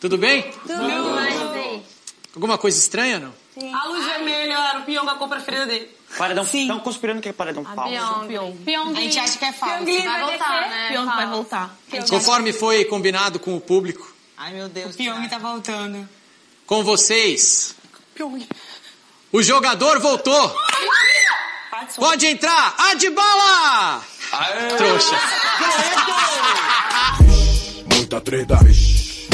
Tudo bem? Tudo bem. Alguma coisa estranha, não? A luz vermelha era o peão com a cor preferida dele. Paredão, estão conspirando que é paredão falso. Pyong. Pyong. A gente acha que é falso. Pyong vai voltar, né? Pyong vai voltar. Conforme foi combinado com o público, Ai, meu Deus. O Pyong tá voltando. com vocês, o jogador voltou. Pode entrar, Adbala! Trouxa. Muita treta.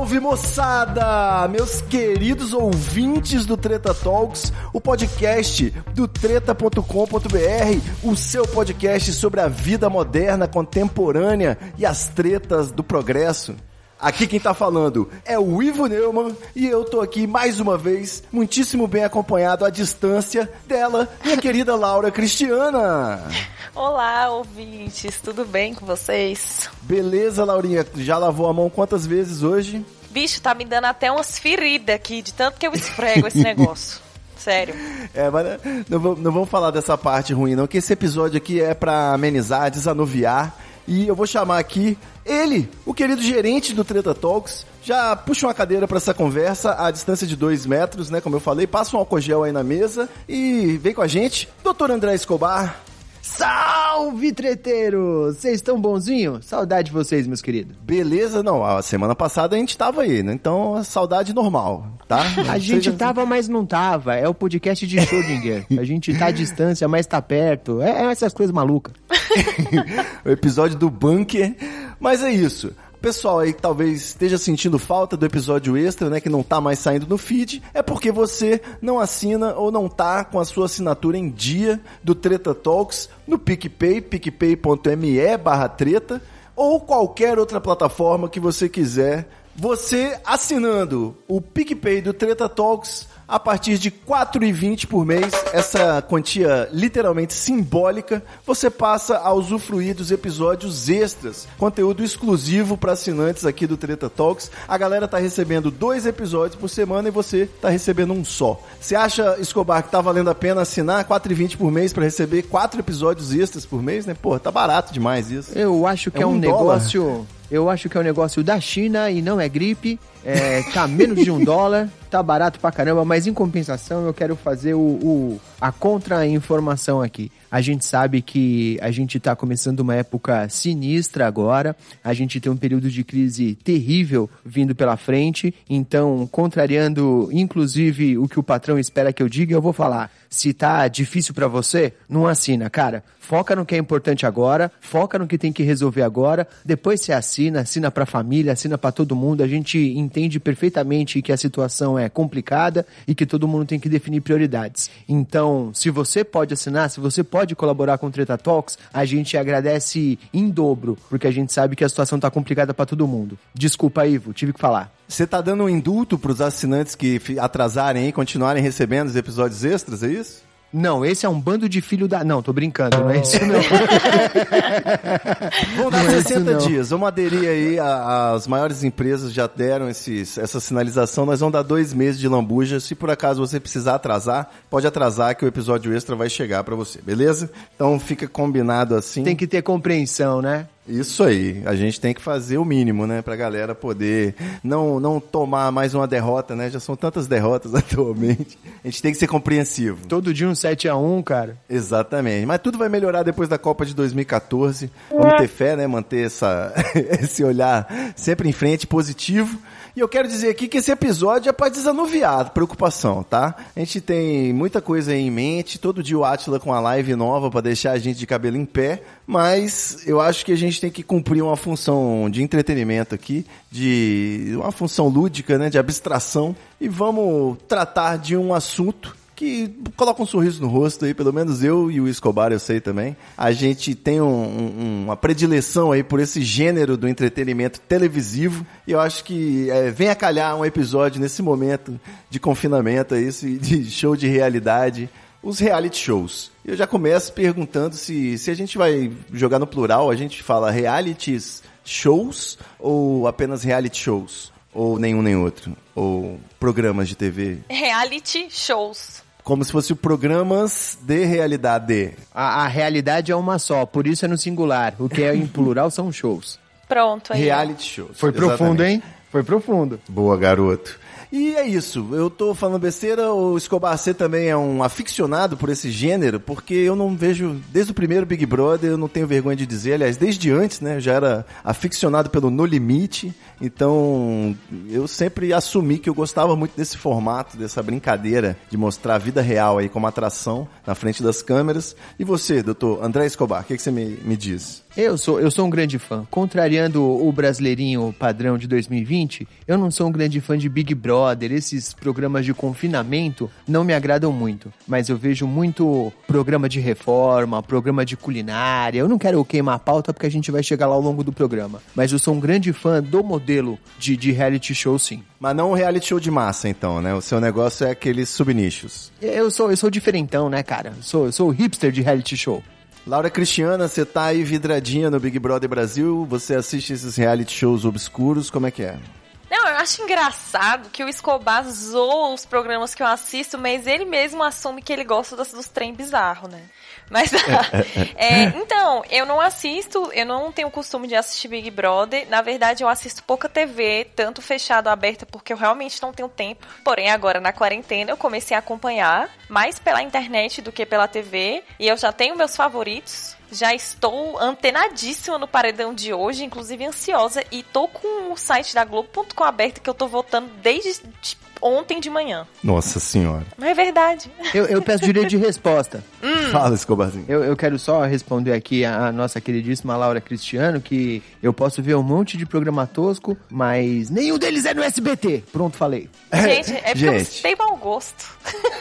Salve, moçada! Meus queridos ouvintes do Treta Talks, o podcast do treta.com.br, o seu podcast sobre a vida moderna, contemporânea e as tretas do progresso. Aqui quem tá falando é o Ivo Neumann e eu tô aqui mais uma vez, muitíssimo bem acompanhado à distância dela, minha querida Laura Cristiana. Olá, ouvintes, tudo bem com vocês? Beleza, Laurinha? Já lavou a mão quantas vezes hoje? Bicho, tá me dando até umas feridas aqui, de tanto que eu esfrego esse negócio. Sério. É, mas não, não vamos falar dessa parte ruim, não, que esse episódio aqui é pra amenizar, desanuviar. E eu vou chamar aqui ele, o querido gerente do Treta Talks. Já puxa uma cadeira pra essa conversa à distância de dois metros, né? Como eu falei, passa um álcool gel aí na mesa e vem com a gente, Dr. André Escobar. Salve, treteiros! Vocês estão bonzinhos? Saudade de vocês, meus queridos. Beleza? Não, a semana passada a gente tava aí, né? Então, saudade normal, tá? A gente Seja- tava, mas não tava. É o podcast de Schrödinger. A gente tá à distância, mas tá perto. É, é essas coisas malucas. o episódio do bunker. Mas é isso. Pessoal aí que talvez esteja sentindo falta do episódio extra, né, que não tá mais saindo no feed, é porque você não assina ou não tá com a sua assinatura em dia do Treta Talks no PicPay, picpay.me barra treta, ou qualquer outra plataforma que você quiser. Você assinando o PicPay do Treta Talks a partir de R$ 4,20 por mês, essa quantia literalmente simbólica, você passa a usufruir dos episódios extras, conteúdo exclusivo para assinantes aqui do Treta Talks. A galera tá recebendo dois episódios por semana e você tá recebendo um só. Você acha, Escobar, que tá valendo a pena assinar R$ 4,20 por mês para receber quatro episódios extras por mês, né? Pô, tá barato demais isso. Eu acho que É é, um, um negócio. Eu acho que é um negócio da China e não é gripe. É, tá menos de um dólar, tá barato pra caramba, mas em compensação eu quero fazer o, o- a contra-informação aqui. A gente sabe que a gente tá começando uma época sinistra agora, a gente tem um período de crise terrível vindo pela frente, então, contrariando inclusive o que o patrão espera que eu diga, eu vou falar. Se tá difícil pra você, não assina, cara. Foca no que é importante agora, foca no que tem que resolver agora, depois você assina, assina pra família, assina pra todo mundo. A gente entende perfeitamente que a situação é complicada e que todo mundo tem que definir prioridades. Então, se você pode assinar, se você pode colaborar com o Treta Talks, a gente agradece em dobro, porque a gente sabe que a situação tá complicada pra todo mundo. Desculpa, Ivo, tive que falar. Você tá dando um indulto pros assinantes que atrasarem e continuarem recebendo os episódios extras, é isso? Não, esse é um bando de filho da. Não, tô brincando, não é isso não. Vamos dar Não é isso 60 não. dias. Vamos aderir aí, a- as maiores empresas já deram esses, essa sinalização. Nós vamos dar dois meses de lambuja. Se por acaso você precisar atrasar, pode atrasar que o episódio extra vai chegar pra você, beleza? Então fica combinado assim. Tem que ter compreensão, né? Isso aí, a gente tem que fazer o mínimo, né, pra galera poder não, não tomar mais uma derrota, né? Já são tantas derrotas atualmente. A gente tem que ser compreensivo. Todo dia um 7x1, cara. Exatamente. Mas tudo vai melhorar depois da Copa de 2014. Vamos ter fé, né? Manter essa, esse olhar sempre em frente, positivo. E eu quero dizer aqui que esse episódio é para desanuviar preocupação, tá? A gente tem muita coisa aí em mente. Todo dia o Atila com a live nova para deixar a gente de cabelo em pé. Mas eu acho que a gente tem que cumprir uma função de entretenimento aqui, de uma função lúdica, né? De abstração. E vamos tratar de um assunto que coloca um sorriso no rosto aí, pelo menos eu e o Escobar eu sei também. A gente tem um- um- uma predileção aí por esse gênero do entretenimento televisivo e eu acho que é, vem a calhar um episódio nesse momento de confinamento esse de show de realidade os reality shows. Eu já começo perguntando se, se a gente vai jogar no plural, a gente fala realities shows ou apenas reality shows? Ou nenhum nem outro? Ou programas de TV? Reality shows. Como se fosse programas de realidade. A, a realidade é uma só, por isso é no singular. O que é em plural são shows. Pronto aí. Reality shows. Foi profundo, Exatamente. hein? Foi profundo. Boa, garoto. E é isso, eu tô falando besteira, o Escobar C também é um aficionado por esse gênero, porque eu não vejo, desde o primeiro Big Brother, eu não tenho vergonha de dizer, aliás, desde antes, né, eu já era aficionado pelo No Limite, então eu sempre assumi que eu gostava muito desse formato, dessa brincadeira de mostrar a vida real aí como atração na frente das câmeras. E você, doutor André Escobar, o que, que você me, me diz? Eu sou, eu sou um grande fã. Contrariando o brasileirinho padrão de 2020, eu não sou um grande fã de Big Brother. Esses programas de confinamento não me agradam muito. Mas eu vejo muito programa de reforma, programa de culinária. Eu não quero queimar a pauta porque a gente vai chegar lá ao longo do programa. Mas eu sou um grande fã do modelo de, de reality show, sim. Mas não um reality show de massa, então, né? O seu negócio é aqueles subnichos. Eu sou, eu sou diferentão, né, cara? Eu sou, eu sou o hipster de reality show. Laura Cristiana, você tá aí vidradinha no Big Brother Brasil, você assiste esses reality shows obscuros, como é que é? Não, eu acho engraçado que o Escobar zoa os programas que eu assisto, mas ele mesmo assume que ele gosta dos, dos trem bizarro, né? Mas, é, então, eu não assisto, eu não tenho o costume de assistir Big Brother. Na verdade, eu assisto pouca TV, tanto fechado ou aberta, porque eu realmente não tenho tempo. Porém, agora na quarentena, eu comecei a acompanhar mais pela internet do que pela TV. E eu já tenho meus favoritos. Já estou antenadíssima no paredão de hoje, inclusive ansiosa. E tô com o site da Globo.com aberto que eu tô votando desde ontem de manhã. Nossa senhora. Mas é verdade. Eu, eu peço direito de resposta. Fala, Escobarzinho. Eu, eu quero só responder aqui a, nossa queridíssima Laura Cristiano que eu posso ver um monte de programa tosco, mas nenhum deles é no SBT. Pronto, falei. Gente, é porque eu Gente. tenho mau gosto.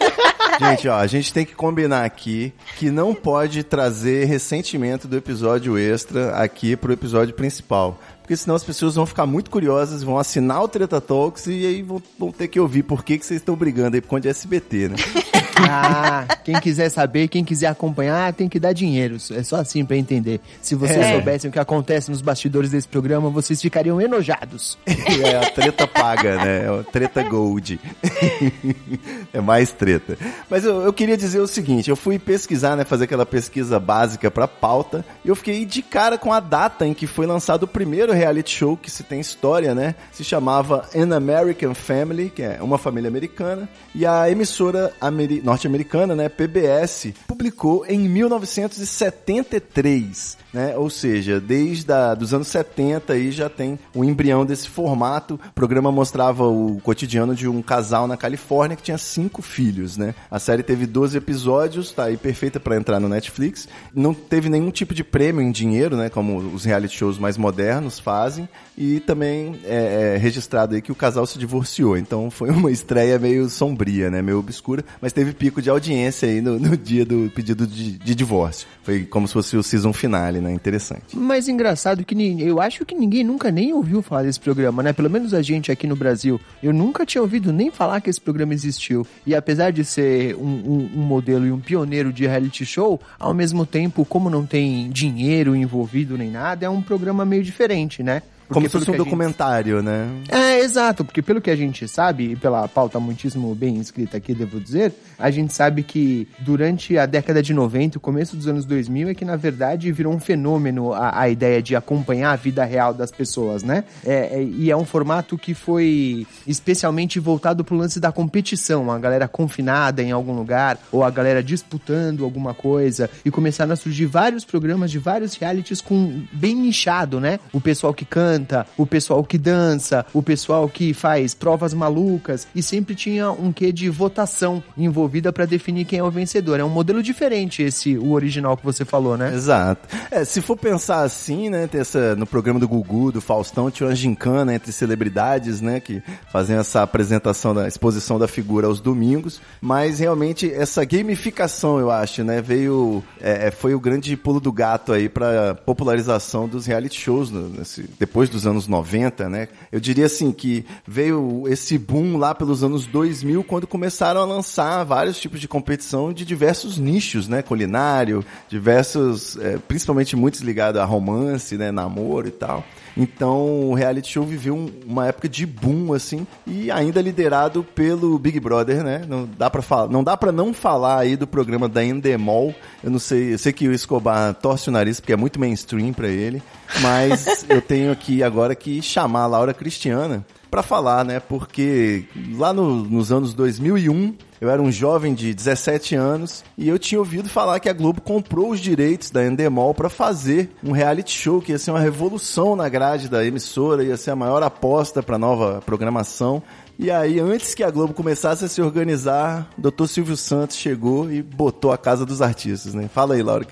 Gente, ó, a gente tem que combinar aqui que não pode trazer ressentimento do episódio extra aqui pro episódio principal. Porque senão as pessoas vão ficar muito curiosas, vão assinar o Treta Talks e aí vão, vão ter que ouvir por que, que vocês estão brigando aí por conta de SBT, né? Ah, quem quiser saber, quem quiser acompanhar, tem que dar dinheiro. É só assim pra entender. Se vocês É. soubessem o que acontece nos bastidores desse programa, vocês ficariam enojados. É a treta paga, né? É o treta gold. é mais treta. Mas eu, eu queria dizer o seguinte, eu fui pesquisar, né, fazer aquela pesquisa básica pra pauta, e eu fiquei de cara com a data em que foi lançado o primeiro reality show que se tem história, né? Se chamava An American Family, que é uma família americana, e a emissora ameri- norte-americana, né, PBS, publicou em 1973, né? Ou seja, desde a, dos anos 70 aí já tem o embrião desse formato. O programa mostrava o cotidiano de um casal na Califórnia que tinha cinco filhos, né? A série teve 12 episódios, tá aí perfeita para entrar no Netflix. Não teve nenhum tipo de prêmio em dinheiro, né? Como os reality shows mais modernos fazem. E também é, é registrado aí que o casal se divorciou. Então foi uma estreia meio sombria, né? Meio obscura, mas teve pico de audiência aí no, no dia do pedido de, de divórcio. Foi como se fosse o season finale, né? Interessante. Mas engraçado que eu acho que ninguém nunca nem ouviu falar desse programa, né? Pelo menos a gente aqui no Brasil. Eu nunca tinha ouvido nem falar que esse programa existiu. E apesar de ser um, um- um modelo e um pioneiro de reality show, ao mesmo tempo, como não tem dinheiro envolvido nem nada, é um programa meio diferente, né? Como se fosse um a gente- documentário, né? É, exato, porque pelo que a gente sabe, e pela pauta muitíssimo bem escrita aqui, devo dizer, a gente sabe que durante a década de 90, o começo dos anos 2000, é que na verdade virou um fenômeno a, a ideia de acompanhar a vida real das pessoas, né? É, é- e é um formato que foi especialmente voltado pro lance da competição, a galera confinada em algum lugar, ou a galera disputando alguma coisa, e começaram a surgir vários programas de vários realities com bem nichado, né? O pessoal que canta, o pessoal que dança, o pessoal que faz provas malucas, e sempre tinha um quê de votação envolvida pra definir quem é o vencedor. É um modelo diferente esse, o original que você falou, né? Exato. É, se for pensar assim, né, tem essa, no programa do Gugu, do Faustão, tinha uma gincana entre celebridades, né, que faziam essa apresentação da exposição da figura aos domingos, mas realmente essa gamificação, eu acho, né, veio, é, é, foi o grande pulo do gato aí pra popularização dos reality shows no- nesse- depois dos anos 90, né. Eu diria assim que veio esse boom lá pelos anos 2000, quando começaram a lançar vários tipos de competição de diversos nichos, né? Culinário, diversos, é, principalmente muitos ligados a romance, né? Namoro e tal. Então o reality show viveu um, uma época de boom, assim, e ainda liderado pelo Big Brother, né? Não dá pra falar, não dá para não falar aí do programa da Endemol. Eu não sei, eu sei que o Escobar torce o nariz porque é muito mainstream para ele, mas eu tenho aqui agora que chamar a Laura Cristiana para falar, né? Porque lá no, nos anos 2001 eu era um jovem de 17 anos e eu tinha ouvido falar que a Globo comprou os direitos da Endemol para fazer um reality show que ia ser uma revolução na grade da emissora, ia ser a maior aposta para nova programação. E aí, antes que a Globo começasse a se organizar, Dr. Silvio Santos chegou e botou a Casa dos Artistas, né? Fala aí, Laura.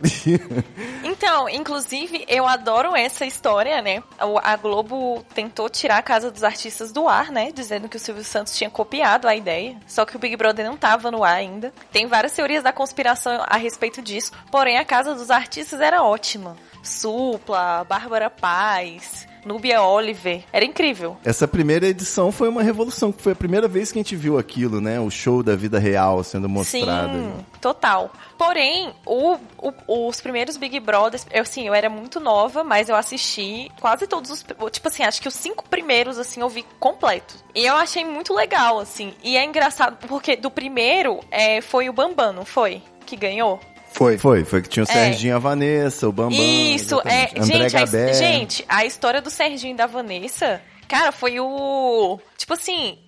Então, inclusive, eu adoro essa história, né? A Globo tentou tirar a Casa dos Artistas do ar, né? Dizendo que o Silvio Santos tinha copiado a ideia. Só que o Big Brother não tava no ar ainda. Tem várias teorias da conspiração a respeito disso. Porém, a Casa dos Artistas era ótima. Supla, Bárbara Paz, Núbia Oliver. Era incrível. Essa primeira edição foi uma revolução, que foi a primeira vez que a gente viu aquilo, né? O show da vida real sendo mostrado. Sim, total. Porém, o, o, os primeiros Big Brothers, eu sim, eu era muito nova, mas eu assisti quase todos os. Tipo assim, acho que os cinco primeiros, assim, eu vi completo. E eu achei muito legal, assim. E é engraçado, porque do primeiro é, foi o Bambam, não foi? Que ganhou? Foi. Foi, foi que tinha o Serginho e a Vanessa, o Bambam. Isso, é. André Gente a, gente, a história do Serginho e da Vanessa, cara, foi o. Tipo assim,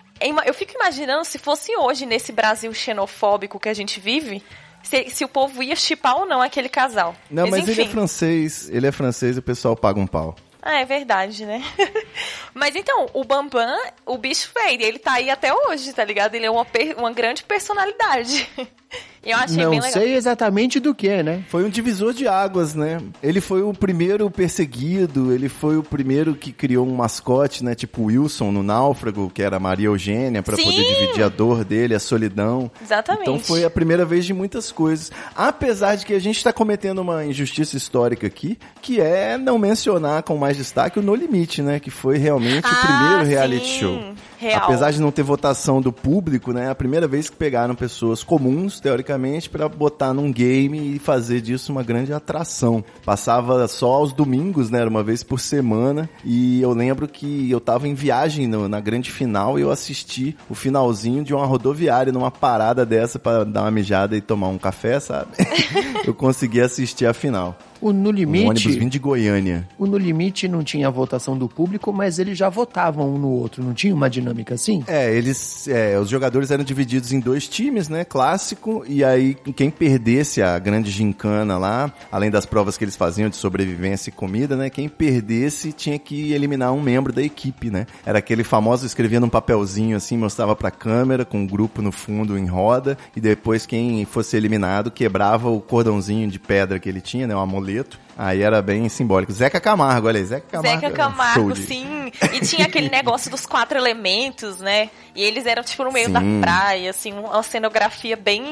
eu fico imaginando se fosse hoje, nesse Brasil xenofóbico que a gente vive. Se, se o povo ia chipar ou não aquele casal. Não, mas, enfim. ele é francês, ele é francês e o pessoal paga um pau. Ah, é verdade, né? Mas então, o Bambam, o bicho feio, ele tá aí até hoje, tá ligado? Ele é uma, uma grande personalidade. Eu achei Não bem legal. sei exatamente do que, né? Foi um divisor de águas, né? Ele foi o primeiro perseguido, ele foi o primeiro que criou um mascote, né? Tipo Wilson no Náufrago, que era Maria Eugênia, para poder dividir a dor dele, a solidão. Exatamente. Então foi a primeira vez de muitas coisas. Apesar de que a gente está cometendo uma injustiça histórica aqui, que é não mencionar com mais destaque o No Limite, né? Que foi realmente o Ah, primeiro reality sim. show. Real. Apesar de não ter votação do público, né? É a primeira vez que pegaram pessoas comuns, teoricamente, para botar num game e fazer disso uma grande atração. Passava só aos domingos, né? Era uma vez por semana. E eu lembro que eu tava em viagem no- na grande final e eu assisti o finalzinho de uma rodoviária numa parada dessa para dar uma mijada e tomar um café, sabe? eu consegui assistir a final. O No Um ônibus Limite, vindo de Goiânia. o No Limite não tinha a votação do público, mas eles já votavam um no outro, não tinha uma dinâmica assim? É, eles. é, os jogadores eram divididos em dois times, né? Clássico. E aí, quem perdesse a grande gincana lá, além das provas que eles faziam de sobrevivência e comida, né? Quem perdesse tinha que eliminar um membro da equipe, né? Era aquele famoso escrevia num papelzinho assim, mostrava pra câmera, com um grupo no fundo em roda. E depois, quem fosse eliminado, quebrava o cordãozinho de pedra que ele tinha, né? Um amuleto. Aí era bem simbólico. Zeca Camargo, olha aí, Zeca Camargo. Zeca um Camargo, de- sim. E tinha aquele negócio dos quatro elementos, né? E eles eram, tipo, no meio Sim. da praia, assim, uma cenografia bem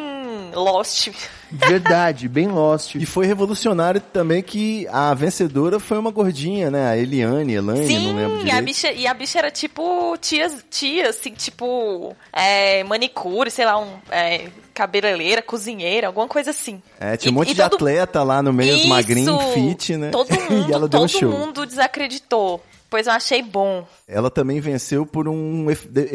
lost. Verdade, bem Lost. E foi revolucionário também que a vencedora foi uma gordinha, né? A Eliane, Elaine, não lembro Sim, direito. a bicha, e a bicha era tipo tia, tia assim, tipo é, manicure, sei lá, um, é, cabeleireira, cozinheira, alguma coisa assim. É, tinha um E- monte e de todo- atleta lá no meio, os Isso! magrinhos, fit, né? Todo mundo, todo show. mundo desacreditou. Pois eu achei bom. Ela também venceu por um,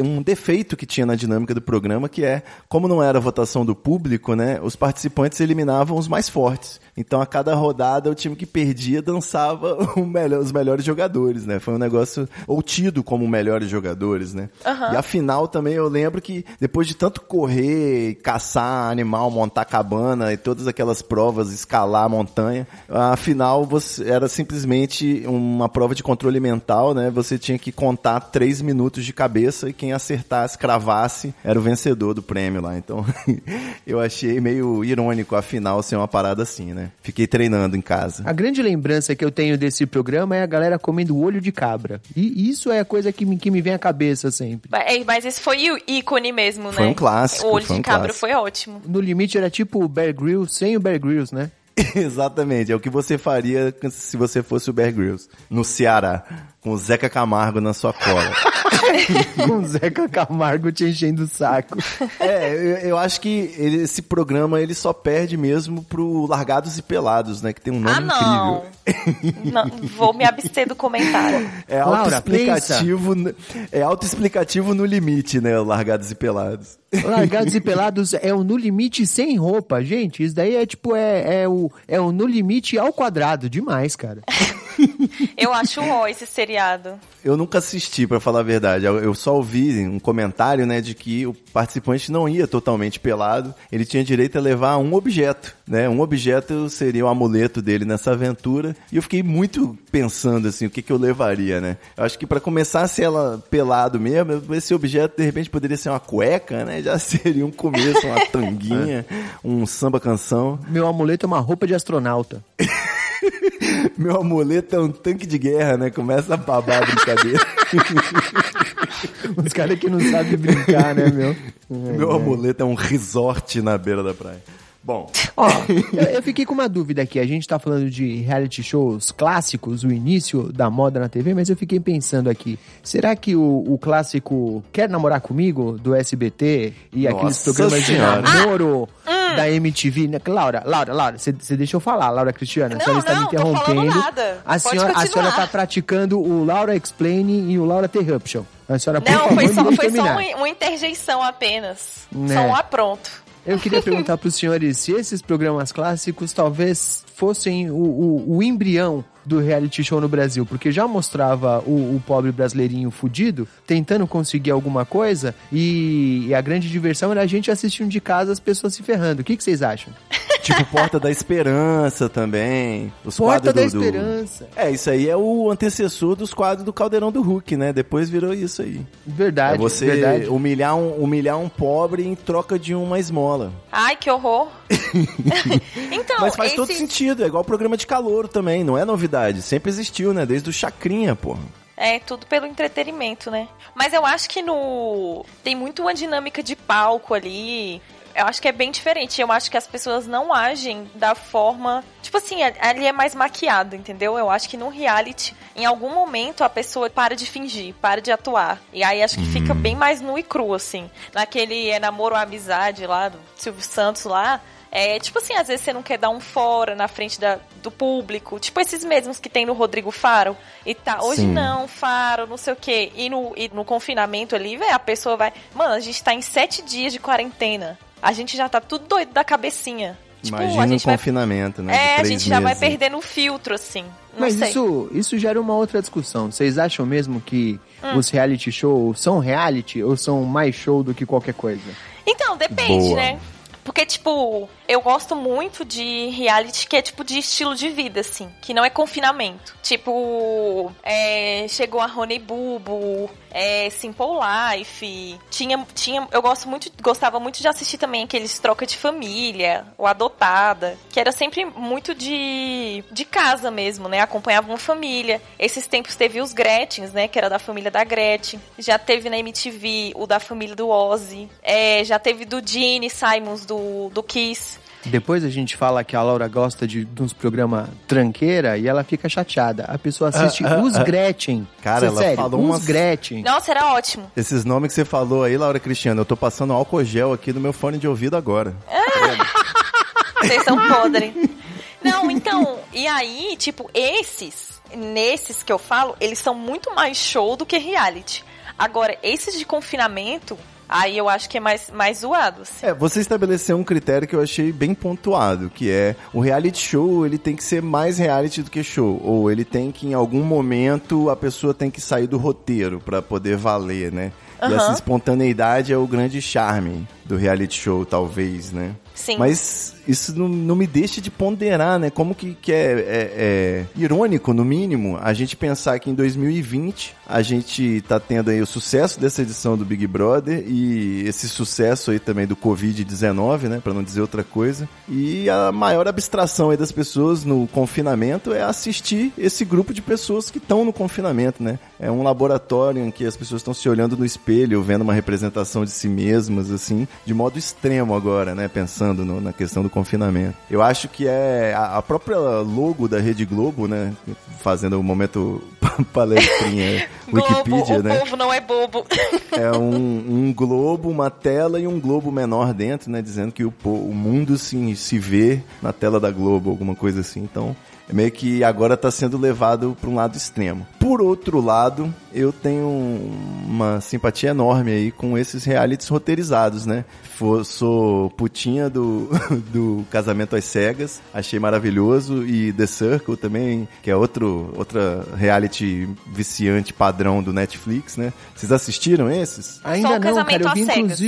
um defeito que tinha na dinâmica do programa, que é, como não era votação do público, né? Os participantes eliminavam os mais fortes. Então, a cada rodada, o time que perdia dançava melhor- os melhores jogadores, né? Foi um negócio, ou tido como melhores jogadores, né? E a final também, eu lembro que depois de tanto correr, caçar animal, montar cabana e todas aquelas provas, escalar a montanha, a final você, era simplesmente uma prova de controle mental, né? Você tinha que contar três minutos de cabeça e quem acertasse, cravasse, era o vencedor do prêmio lá. Então, eu achei meio irônico a final ser uma parada assim, né? Fiquei treinando em casa. A grande lembrança que eu tenho desse programa é a galera comendo olho de cabra. E isso é a coisa que me, que me vem à cabeça sempre. Mas é, Mas esse foi o ícone mesmo, né? Foi um clássico, O olho foi de um cabra clássico. foi ótimo. No limite era tipo o Bear Grylls sem o Bear Grylls, né? Exatamente, é o que você faria se você fosse o Bear Grylls, no Ceará, com o Zeca Camargo na sua cola. com o Zeca Camargo te enchendo o saco. É, eu, eu acho que ele- esse programa ele só perde mesmo pro Largados e Pelados, né? Que tem um nome Ah, não. incrível. Não, vou me abster do comentário. É autoexplicativo, no- é autoexplicativo no limite, né? o Largados e Pelados. Largados e Pelados é o No Limite sem roupa. Gente, isso daí é tipo, é, é, o, é o No Limite ao quadrado. Demais, cara. Eu acho ó esse seriado. Eu nunca assisti, pra falar a verdade. Eu, só ouvi um comentário, né, de que o participante não ia totalmente pelado. Ele tinha direito a levar um objeto, né? Um objeto seria o amuleto dele nessa aventura. E eu fiquei muito pensando, assim, o que, que eu levaria, né? Eu acho que pra começar, se ela pelado mesmo, esse objeto, de repente, poderia ser uma cueca, né? Já seria um começo, uma tanguinha, um samba-canção. Meu amuleto é uma roupa de astronauta. Meu amuleto é um tanque de guerra, né? Começa a babar a brincadeira. Os caras que não sabem brincar, né, meu? Meu amuleto é um resort na beira da praia. Bom, Ó, eu, eu fiquei com uma dúvida aqui. A gente tá falando de reality shows clássicos, o início da moda na TV, mas eu fiquei pensando aqui. Será que o, o clássico Quer Namorar Comigo, do SBT, e aqueles Nossa programas Senhora. de namoro da MTV... Né? Laura, Laura, Laura, você deixa eu falar, Laura Cristiana. a Não, senhora está me interrompendo. nada. A Pode senhora, a senhora tá praticando o Laura Explaining e o Laura Interruption. A senhora, por Não, favor, foi só, foi só uma, uma interjeição apenas. Né. Só um apronto. Eu queria perguntar para os senhores se esses programas clássicos talvez fossem o, o, o embrião do reality show no Brasil, porque já mostrava o, o pobre brasileirinho fudido tentando conseguir alguma coisa e, e a grande diversão era a gente assistindo de casa as pessoas se ferrando. O que, que vocês acham? tipo Porta da Esperança também. Os Porta quadros da do- do- Esperança. É, isso aí é o antecessor dos quadros do Caldeirão do Hulk, né? Depois virou isso aí. Verdade, é você verdade. humilhar um, humilhar um pobre em troca de uma esmola. Ai, que horror. então, Mas faz esse... todo sentido, é igual o programa de calouro também, não é novidade. Sempre existiu, né? Desde o Chacrinha, porra. É, tudo pelo entretenimento, né? Mas eu acho que no. Tem muito uma dinâmica de palco ali. Eu acho que é bem diferente. Eu acho que as pessoas não agem da forma. Tipo assim, ali é mais maquiado, entendeu? Eu acho que no reality, em algum momento, a pessoa para de fingir, para de atuar. E aí acho que fica bem mais nu e cru, assim. Naquele é, namoro ou amizade lá do Silvio Santos lá. É tipo assim, às vezes você não quer dar um fora na frente da, do público. Tipo esses mesmos que tem no Rodrigo Faro. E tá, hoje Sim. não, Faro, não sei o quê. E no, e no confinamento ali, velho, a pessoa vai. Mano, a gente tá em sete dias de quarentena. A gente já tá tudo doido da cabecinha. Tipo, Imagina a um gente vai. confinamento, né? É, a gente já vai meses. perdendo o filtro, assim. Não Mas sei. isso, isso gera uma outra discussão. Vocês acham mesmo que Hum. os reality shows são reality ou são mais show do que qualquer coisa? Então, depende, Boa. né? Porque, tipo, eu gosto muito de reality que é, tipo, de estilo de vida, assim. Que não é confinamento. Tipo, é, chegou a Rony Bubu, é, Simple Life. Tinha, tinha, eu gosto muito, gostava muito de assistir também aqueles Troca de Família, o Adotada. Que era sempre muito de, de casa mesmo, né? Acompanhava uma família. Esses tempos teve os Gretchens, né? Que era da família da Gretchen. Já teve na MTV o da família do Ozzy. É, já teve do Gene Simons, do, do Kiss. Depois a gente fala que a Laura gosta de, de uns programas tranqueira e ela fica chateada. A pessoa assiste Ah, ah, os ah. Gretchen. Cara, Cê- ela sério, falou os umas- Gretchen. Nossa, era ótimo. Esses nomes que você falou aí, Laura Cristiano, eu tô passando álcool gel aqui no meu fone de ouvido agora. Vocês são podres. Não, então, e aí, tipo, esses, nesses que eu falo, eles são muito mais show do que reality. Agora, esses de confinamento, aí eu acho que é mais, mais zoado. assim. É, você estabeleceu um critério que eu achei bem pontuado, que é o reality show, ele tem que ser mais reality do que show, ou ele tem que em algum momento a pessoa tem que sair do roteiro pra poder valer, né? E Aham. essa espontaneidade é o grande charme do reality show, talvez, né? Sim. Mas isso não, não me deixa de ponderar, né? Como que, que é, é- é irônico, no mínimo, a gente pensar que em 2020 a gente tá tendo aí o sucesso dessa edição do Big Brother e esse sucesso aí também do Covid-19, né? Pra não dizer outra coisa. E a maior abstração aí das pessoas no confinamento é assistir esse grupo de pessoas que estão no confinamento, né? É um laboratório em que as pessoas estão se olhando no espelho, vendo uma representação de si mesmas, assim, de modo extremo agora, né? Pensando no- na questão do confinamento. Eu acho que é a, a própria logo da Rede Globo, né? Fazendo o momento palestrinha Wikipedia, globo, né? O povo não é bobo. É um, um globo, uma tela e um globo menor dentro, né? Dizendo que o, o mundo se, se vê na tela da Globo, alguma coisa assim. Então, meio que agora está sendo levado para um lado extremo. Por outro lado, eu tenho uma simpatia enorme aí com esses realities roteirizados, né? Sou putinha do, do Casamento às Cegas, achei maravilhoso, e The Circle também, que é outro outra reality viciante padrão do Netflix, né? Vocês assistiram esses? Ainda Só o não, cara. casamento Eu vi às cegas.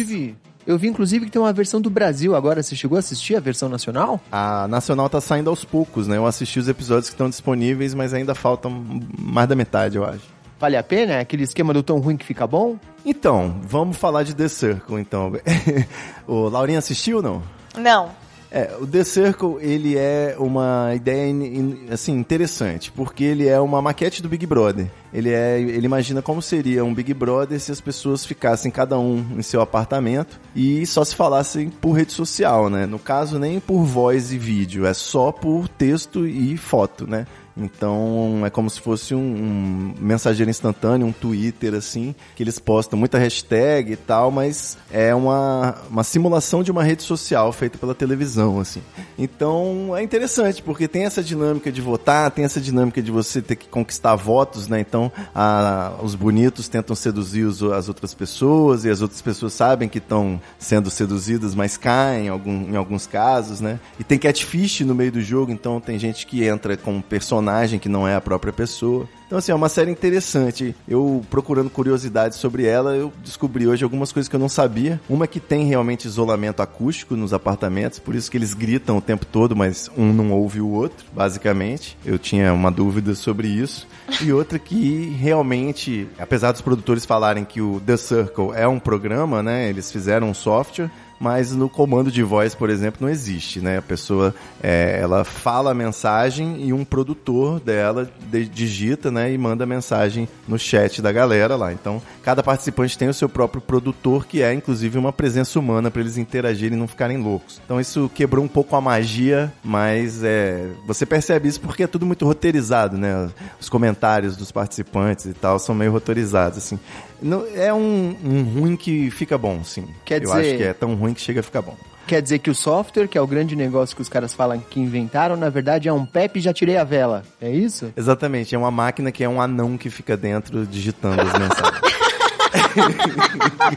Inclusive. Eu vi inclusive que tem uma versão do Brasil agora. Você chegou a assistir a versão nacional? A Nacional tá saindo aos poucos, né? Eu assisti os episódios que estão disponíveis, mas ainda faltam mais da metade, eu acho. Vale a pena? É aquele esquema do tão ruim que fica bom? Então, vamos falar de The Circle, então. o Laurinha assistiu ou não? Não. É, o The Circle, ele é uma ideia in- in- assim interessante, porque ele é uma maquete do Big Brother. Ele é, ele imagina como seria um Big Brother se as pessoas ficassem cada um em seu apartamento e só se falassem por rede social, né? No caso nem por voz e vídeo, é só por texto e foto, né? Então é como se fosse um, um mensageiro instantâneo, um Twitter assim, que eles postam muita hashtag e tal, mas é uma, uma simulação de uma rede social feita pela televisão, assim. Então é interessante, porque tem essa dinâmica de votar, tem essa dinâmica de você ter que conquistar votos, né? Então a- os bonitos tentam seduzir os- as outras pessoas e as outras pessoas sabem que estão sendo seduzidas, mas caem em, algum- em alguns casos, né? E tem catfish no meio do jogo, então tem gente que entra com um personagem que não é a própria pessoa. Então, assim, é uma série interessante. Eu, procurando curiosidades sobre ela, eu descobri hoje algumas coisas que eu não sabia. Uma é que tem realmente isolamento acústico nos apartamentos, por isso que eles gritam o tempo todo, mas um não ouve o outro, basicamente. Eu tinha uma dúvida sobre isso. E outra que realmente, apesar dos produtores falarem que o The Circle é um programa, né? Eles fizeram um software, mas no comando de voz, por exemplo, não existe, né? A pessoa, é, ela fala a mensagem e um produtor dela de- digita, né? E manda a mensagem no chat da galera lá. Então, cada participante tem o seu próprio produtor, que é, inclusive, uma presença humana para eles interagirem e não ficarem loucos. Então, isso quebrou um pouco a magia, mas é, você percebe isso porque é tudo muito roteirizado, né? Os comentários dos participantes e tal são meio roteirizados, assim. Não, é um, um ruim que fica bom, sim. Quer Eu dizer- acho que é tão ruim que chega a ficar bom. Quer dizer que o software, que é o grande negócio que os caras falam que inventaram, na verdade é um PEP e já tirei a vela. É isso? Exatamente, é uma máquina que é um anão que fica dentro digitando as mensagens.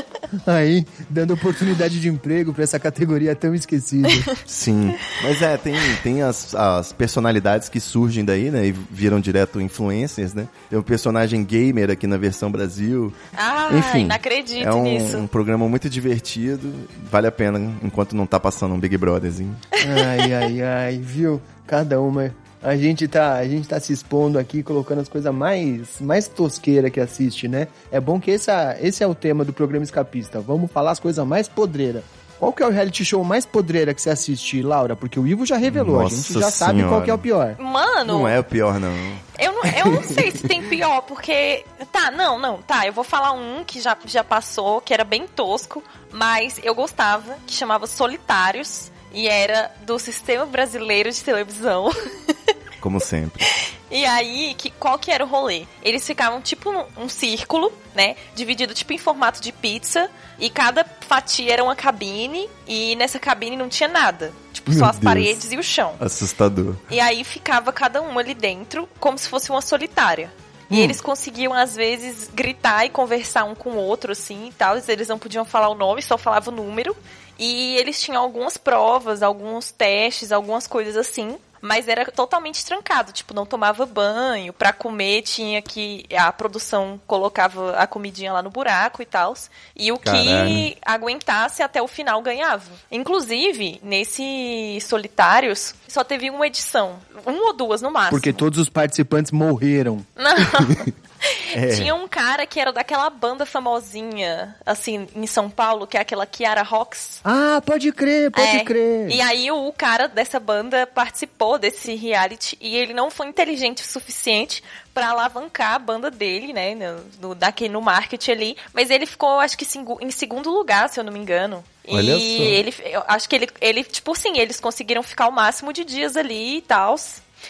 Aí, dando oportunidade de emprego pra essa categoria tão esquecida. Sim, mas é, tem, tem as, as personalidades que surgem daí, né, e viram direto influencers, né? Tem um personagem gamer aqui na versão Brasil. Ai, Enfim, não acredito é um, nisso. um programa muito divertido, vale a pena enquanto não tá passando um Big Brotherzinho. Ai, ai, ai, viu? Cada uma. A gente tá, a gente tá se expondo aqui, colocando as coisas mais, mais tosqueira que assiste, né? É bom que essa, esse é o tema do programa Escapista. Vamos falar as coisas mais podreiras. Qual que é o reality show mais podreira que você assiste, Laura? Porque o Ivo já revelou, a gente Nossa já sabe qual Senhora. que é o pior. Mano, Não é o pior, não. eu, não, eu não sei se tem pior, porque. Tá, não, não, tá. Eu vou falar um que já, já passou, que era bem tosco, mas eu gostava, que chamava Solitários, e era do Sistema Brasileiro de Televisão. Como sempre. E aí, que, qual que era o rolê? Eles ficavam tipo num um círculo, né? Dividido tipo em formato de pizza. E cada fatia era uma cabine. E nessa cabine não tinha nada. Tipo, só Meu as Deus. paredes e o chão. Assustador. E aí ficava cada um ali dentro, como se fosse uma solitária. E Hum. eles conseguiam, às vezes, gritar e conversar um com o outro, assim, e tal. Eles não podiam falar o nome, só falava o número. E eles tinham algumas provas, alguns testes, algumas coisas assim. Mas era totalmente trancado, tipo, não tomava banho. Pra comer tinha que. A produção colocava a comidinha lá no buraco e tal. E o que Caralho. aguentasse até o final ganhava. Inclusive, nesse Solitários, só teve uma edição. Uma ou duas no máximo. Porque todos os participantes morreram. Não. É. Tinha um cara que era daquela banda famosinha, assim, em São Paulo, que é aquela Kiara Rocks. Ah, pode crer, pode É. crer. E aí o cara dessa banda participou desse reality e ele não foi inteligente o suficiente pra alavancar a banda dele, né, no, no, daqui no marketing ali, mas ele ficou, acho que em segundo lugar, se eu não me engano. Olha e só. ele, acho que ele, ele, tipo assim, eles conseguiram ficar o máximo de dias ali e tal.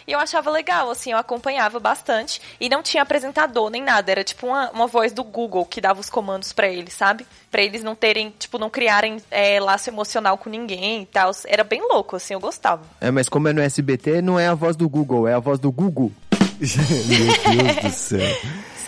E eu achava legal, assim, eu acompanhava bastante. E não tinha apresentador nem nada. Era tipo uma, uma voz do Google que dava os comandos pra eles, sabe? Pra eles não terem, tipo, não criarem é, laço emocional com ninguém e tal. Era bem louco, assim, eu gostava. É, mas como é no SBT, não é a voz do Google, é a voz do Google. Meu Deus do céu.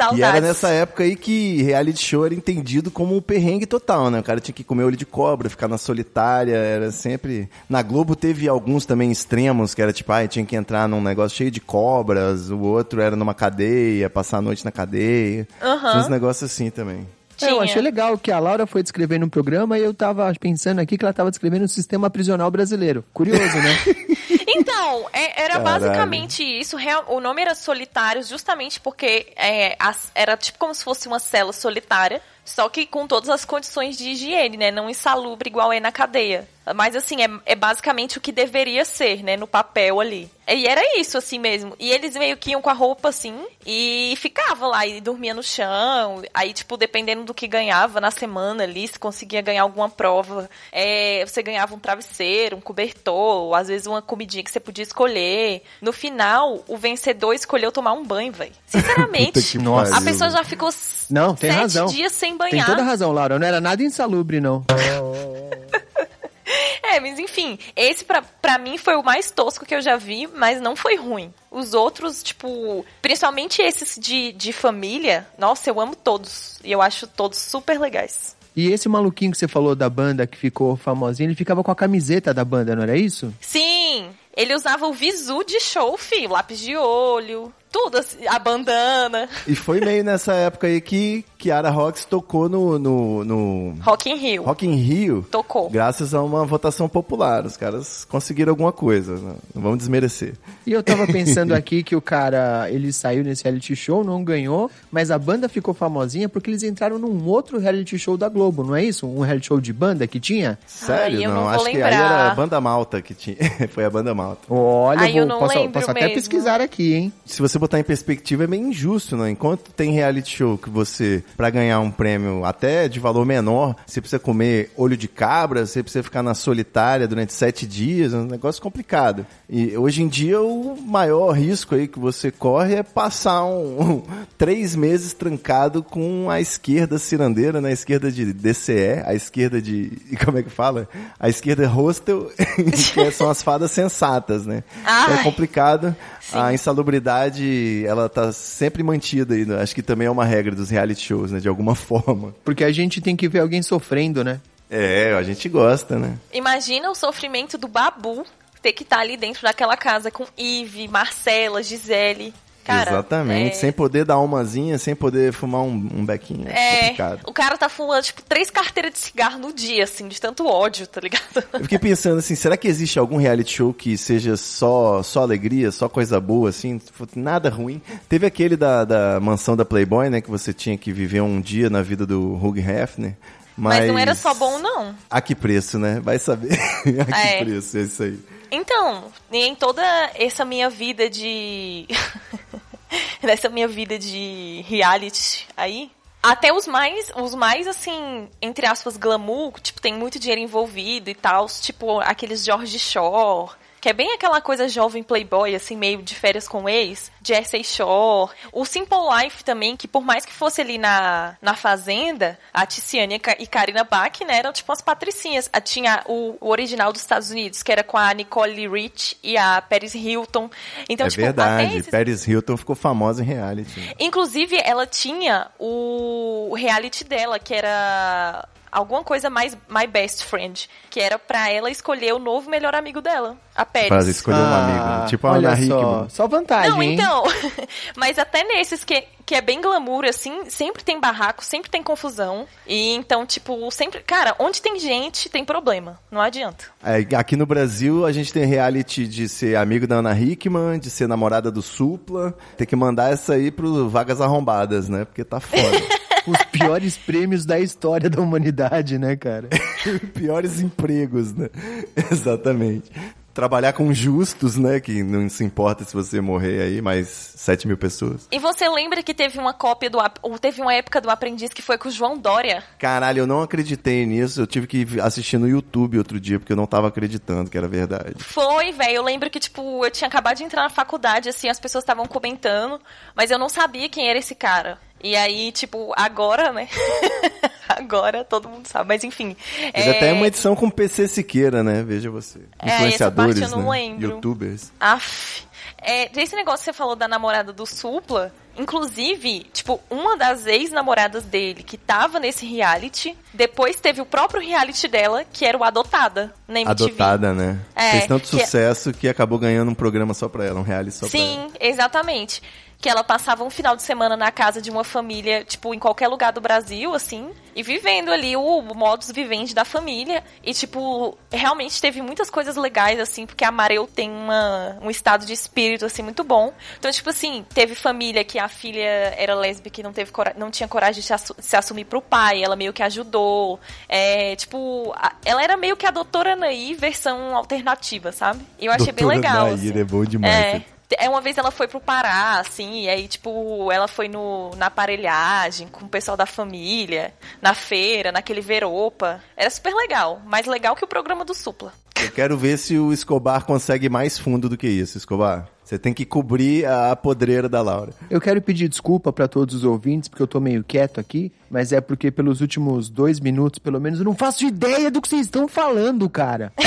Saudades. E era nessa época aí que reality show era entendido como um perrengue total, né? O cara tinha que comer olho de cobra, ficar na solitária, era sempre... Na Globo teve alguns também extremos, que era tipo, ah, tinha que entrar num negócio cheio de cobras, o outro era numa cadeia, passar a noite na cadeia. Aham. Tinha uns negócios assim também. É, eu Tinha. achei legal que a Laura foi descrevendo um programa e eu tava pensando aqui que ela tava descrevendo o sistema prisional brasileiro. Curioso, né? Então, é- era Caralho. basicamente isso. O nome era Solitários justamente porque é, as- era tipo como se fosse uma cela solitária, só que com todas as condições de higiene, né? Não insalubre igual é na cadeia. Mas assim, é, é basicamente o que deveria ser, né? No papel ali. E era isso, assim mesmo. E eles meio que iam com a roupa assim e ficava lá e dormia no chão. Aí, tipo, dependendo do que ganhava na semana ali, se conseguia ganhar alguma prova, é, você ganhava um travesseiro, um cobertor, ou às vezes uma comidinha que você podia escolher. No final, o vencedor escolheu tomar um banho, velho. Sinceramente, a pessoa já ficou Não, tem sete razão. dias sem Tem banhar. toda razão, Laura. Não era nada insalubre, não. É, mas enfim, esse pra, pra mim foi o mais tosco que eu já vi, mas não foi ruim. Os outros, tipo, principalmente esses de, de família, nossa, eu amo todos. E eu acho todos super legais. E esse maluquinho que você falou da banda que ficou famosinho, ele ficava com a camiseta da banda, não era isso? Sim, ele usava o visu de show, filho, lápis de olho, tudo, assim, a bandana, E foi meio nessa época aí que Kiara Rocks tocou no, no, no Rock in Rio. Rock in Rio. Tocou. Graças a uma votação popular. Os caras conseguiram alguma coisa. Não, não vamos desmerecer. E eu tava pensando aqui que o cara, ele saiu nesse reality show, não ganhou, mas a banda ficou famosinha porque eles entraram num outro reality show da Globo, não é isso? Um reality show de banda que tinha? Sério? Ai, eu não vou acho que aí lembrar. era a banda malta que tinha. foi a banda malta. Olha, Ai, eu vou, não posso, posso até pesquisar aqui, hein? Se você botar em perspectiva, é meio injusto, né? Enquanto tem reality show que você, pra ganhar um prêmio até de valor menor, você precisa comer olho de cabra, você precisa ficar na solitária durante sete dias, é um negócio complicado. E hoje em dia o maior risco aí que você corre é passar um, um- três meses trancado com a esquerda cirandeira, na esquerda de DCE, a esquerda de. como é que fala? A esquerda hostel, que são as fadas sensatas, né? Ai. É complicado. A insalubridade, ela tá sempre mantida aí. né? Acho que também é uma regra dos reality shows, né? De alguma forma. Porque a gente tem que ver alguém sofrendo, né? É, a gente gosta, né? Imagina o sofrimento do Babu ter que estar ali dentro daquela casa com Ive, Marcela, Gisele. Cara, Exatamente. é- Sem poder dar umazinha, sem poder fumar um, um bequinho. É, É, complicado. o cara tá fumando, tipo, três carteiras de cigarro no dia, assim, de tanto ódio, tá ligado? Eu fiquei pensando assim, será que existe algum reality show que seja só, só alegria, só coisa boa, assim, nada ruim? Teve aquele da, da mansão da Playboy, né, que você tinha que viver um dia na vida do Hugh Hefner. Mas, Mas não era só bom, não. A que preço, né? Vai saber. a que É. preço, é isso aí. Então, em toda essa minha vida de. nessa minha vida de reality aí. Até os mais, os mais, assim, entre aspas, glamour, tipo, tem muito dinheiro envolvido e tal, tipo, aqueles George Shore, que é bem aquela coisa jovem playboy, assim, meio de férias com ex, Jersey Shore. O Simple Life também, que por mais que fosse ali na, na Fazenda, a Tiziane e Ka- Karina Bach, né, eram tipo as patricinhas. Ah, Tinha o, o original dos Estados Unidos, que era com a Nicole Rich e a Paris Hilton. Então, é tipo, verdade. esses- Paris Hilton ficou famosa em reality. Inclusive, ela tinha o reality dela, que era alguma coisa mais My Best Friend, que era pra ela escolher o novo melhor amigo dela, a Pérez. Pra escolher um amigo. Tipo a Ana só, Hickman. só vantagem, Não, hein? então. Mas até nesses que, que é bem glamour, assim, sempre tem barraco, sempre tem confusão. E então, tipo, sempre. Cara, onde tem gente, tem problema. Não adianta. É, aqui no Brasil, a gente tem reality de ser amigo da Ana Hickman, de ser namorada do Supla. Tem que mandar essa aí pro Vagas Arrombadas, né? Porque tá foda. Os piores prêmios da história da humanidade, né, cara? Piores empregos, né? Exatamente. Trabalhar com justos, né? Que não se importa se você morrer aí, mais 7 mil pessoas. E você lembra que teve uma cópia do. Ou teve uma época do aprendiz que foi com o João Dória? Caralho, eu não acreditei nisso. Eu tive que assistir no YouTube outro dia, porque eu não tava acreditando que era verdade. Foi, velho. Eu lembro que, tipo, eu tinha acabado de entrar na faculdade, assim, as pessoas estavam comentando, mas eu não sabia quem era esse cara. E aí, tipo, agora, né? agora todo mundo sabe. Mas enfim. Teve até uma edição com PC Siqueira, né? Veja você. É, Influenciadores, não né? lembro. Youtubers. Aff. É, esse negócio que você falou da namorada do Supla, inclusive, tipo, uma das ex-namoradas dele que tava nesse reality, depois teve o próprio reality dela, que era o Adotada, na MTV. Adotada, né? É, Fez tanto que- sucesso que acabou ganhando um programa só pra ela, um reality só pra ela. Sim, exatamente. Que ela passava um final de semana na casa de uma família, tipo, em qualquer lugar do Brasil, assim, e vivendo ali o modus vivendi da família. E, tipo, realmente teve muitas coisas legais, assim, porque a Mareu tem uma, um estado de espírito, assim, muito bom. Então, tipo assim, teve família que a filha era lésbica e não, teve não tinha coragem de se, assu- se assumir pro pai, ela meio que ajudou. É, tipo, a- ela era meio que a doutora Anaí versão alternativa, sabe? E eu achei bem Doutora legal. Nair, assim. é bom demais. É. É, uma vez ela foi pro Pará, assim, e aí, tipo, ela foi no, na aparelhagem com o pessoal da família, na feira, naquele Veropa. Era super legal, mais legal que o programa do Supla. Eu quero ver se o Escobar consegue mais fundo do que isso, Escobar. Você tem que cobrir a podreira da Laura. Eu quero pedir desculpa pra todos os ouvintes, porque eu tô meio quieto aqui, mas é porque pelos últimos dois minutos, pelo menos, eu não faço ideia do que vocês estão falando, cara.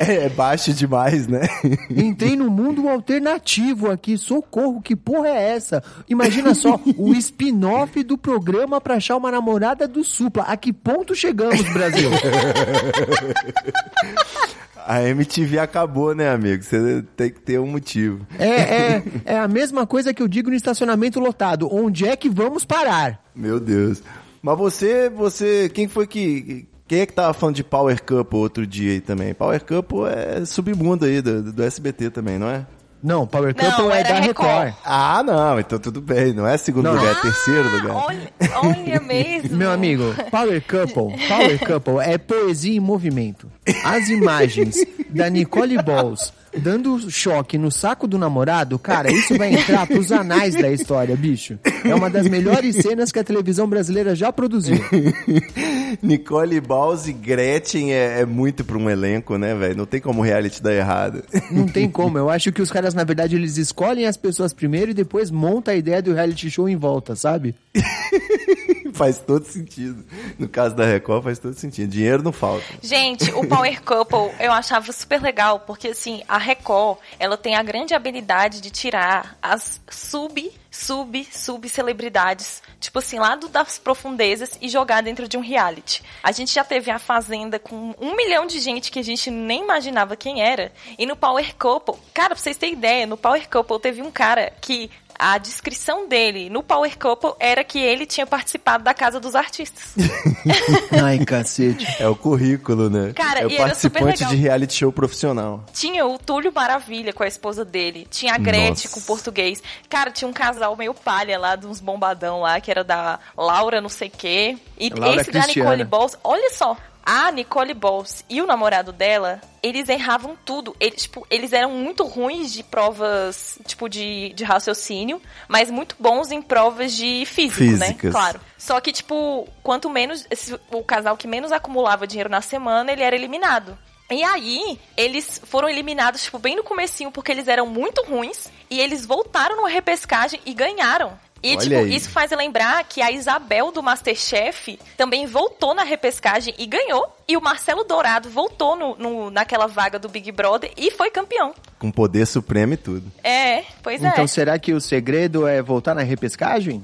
É, é baixo demais, né? Entrei no mundo alternativo aqui, socorro, que porra é essa? Imagina só, o spin-off do programa pra achar uma namorada do Supla. A que ponto chegamos, Brasil? A MTV acabou, né, amigo? Você tem que ter um motivo. É, é, é a mesma coisa que eu digo no estacionamento lotado. Onde é que vamos parar? Meu Deus. Mas você, você, quem foi que... Quem é que tava falando de Power Couple outro dia aí também? Power Couple é submundo aí do, do SBT também, não é? Não, Power Não, Couple é era da Record. Record. Ah, não, então tudo bem. Não é segundo Não. lugar, é terceiro lugar. Olha, olha mesmo. Meu amigo, Power Couple, Power Couple é poesia em movimento. As imagens da Nicole Balls dando choque no saco do namorado, cara, isso vai entrar pros anais da história, bicho. É uma das melhores cenas que a televisão brasileira já produziu. Nicole Balls e Gretchen é, é muito pra um elenco, né, velho? Não tem como o reality dar errado. Não tem como. Eu acho que os caras, na verdade, eles escolhem as pessoas primeiro e depois monta a ideia do reality show em volta, sabe? Faz todo sentido. No caso da Record, faz todo sentido. Dinheiro não falta. Gente, o Power Couple eu achava super legal, porque assim, a Record, ela tem a grande habilidade de tirar as sub, sub, sub celebridades, tipo assim, lá do- das profundezas e jogar dentro de um reality. A gente já teve a Fazenda com um milhão de gente que a gente nem imaginava quem era, e no Power Couple, cara, pra vocês terem ideia, no Power Couple teve um cara que a descrição dele no Power Couple era que ele tinha participado da Casa dos Artistas. Ai, cacete. É o currículo, né? Cara, é o e era super participante legal. de reality show profissional. Tinha o Túlio Maravilha com a esposa dele. Tinha a Gretchen Nossa. com o português. Cara, tinha um casal meio palha lá, de uns bombadão lá, que era da Laura não sei quê. E Laura esse da Cristiana. Nicole Balls, olha só. A Nicole Balls e o namorado dela, eles erravam tudo. Eles, tipo, eles eram muito ruins de provas, tipo, de, de raciocínio, mas muito bons em provas de físico, né? Físicas. Claro. Só que, tipo, quanto menos. esse- o casal que menos acumulava dinheiro na semana, ele era eliminado. E aí, eles foram eliminados, tipo, bem no comecinho, porque eles eram muito ruins. E eles voltaram numa repescagem e ganharam. E, Olha tipo, aí. isso faz lembrar que a Isabel do Masterchef também voltou na repescagem e ganhou. E o Marcelo Dourado voltou no, no- naquela vaga do Big Brother e foi campeão. Com poder supremo e tudo. É, pois Então é. será que o segredo é voltar na repescagem?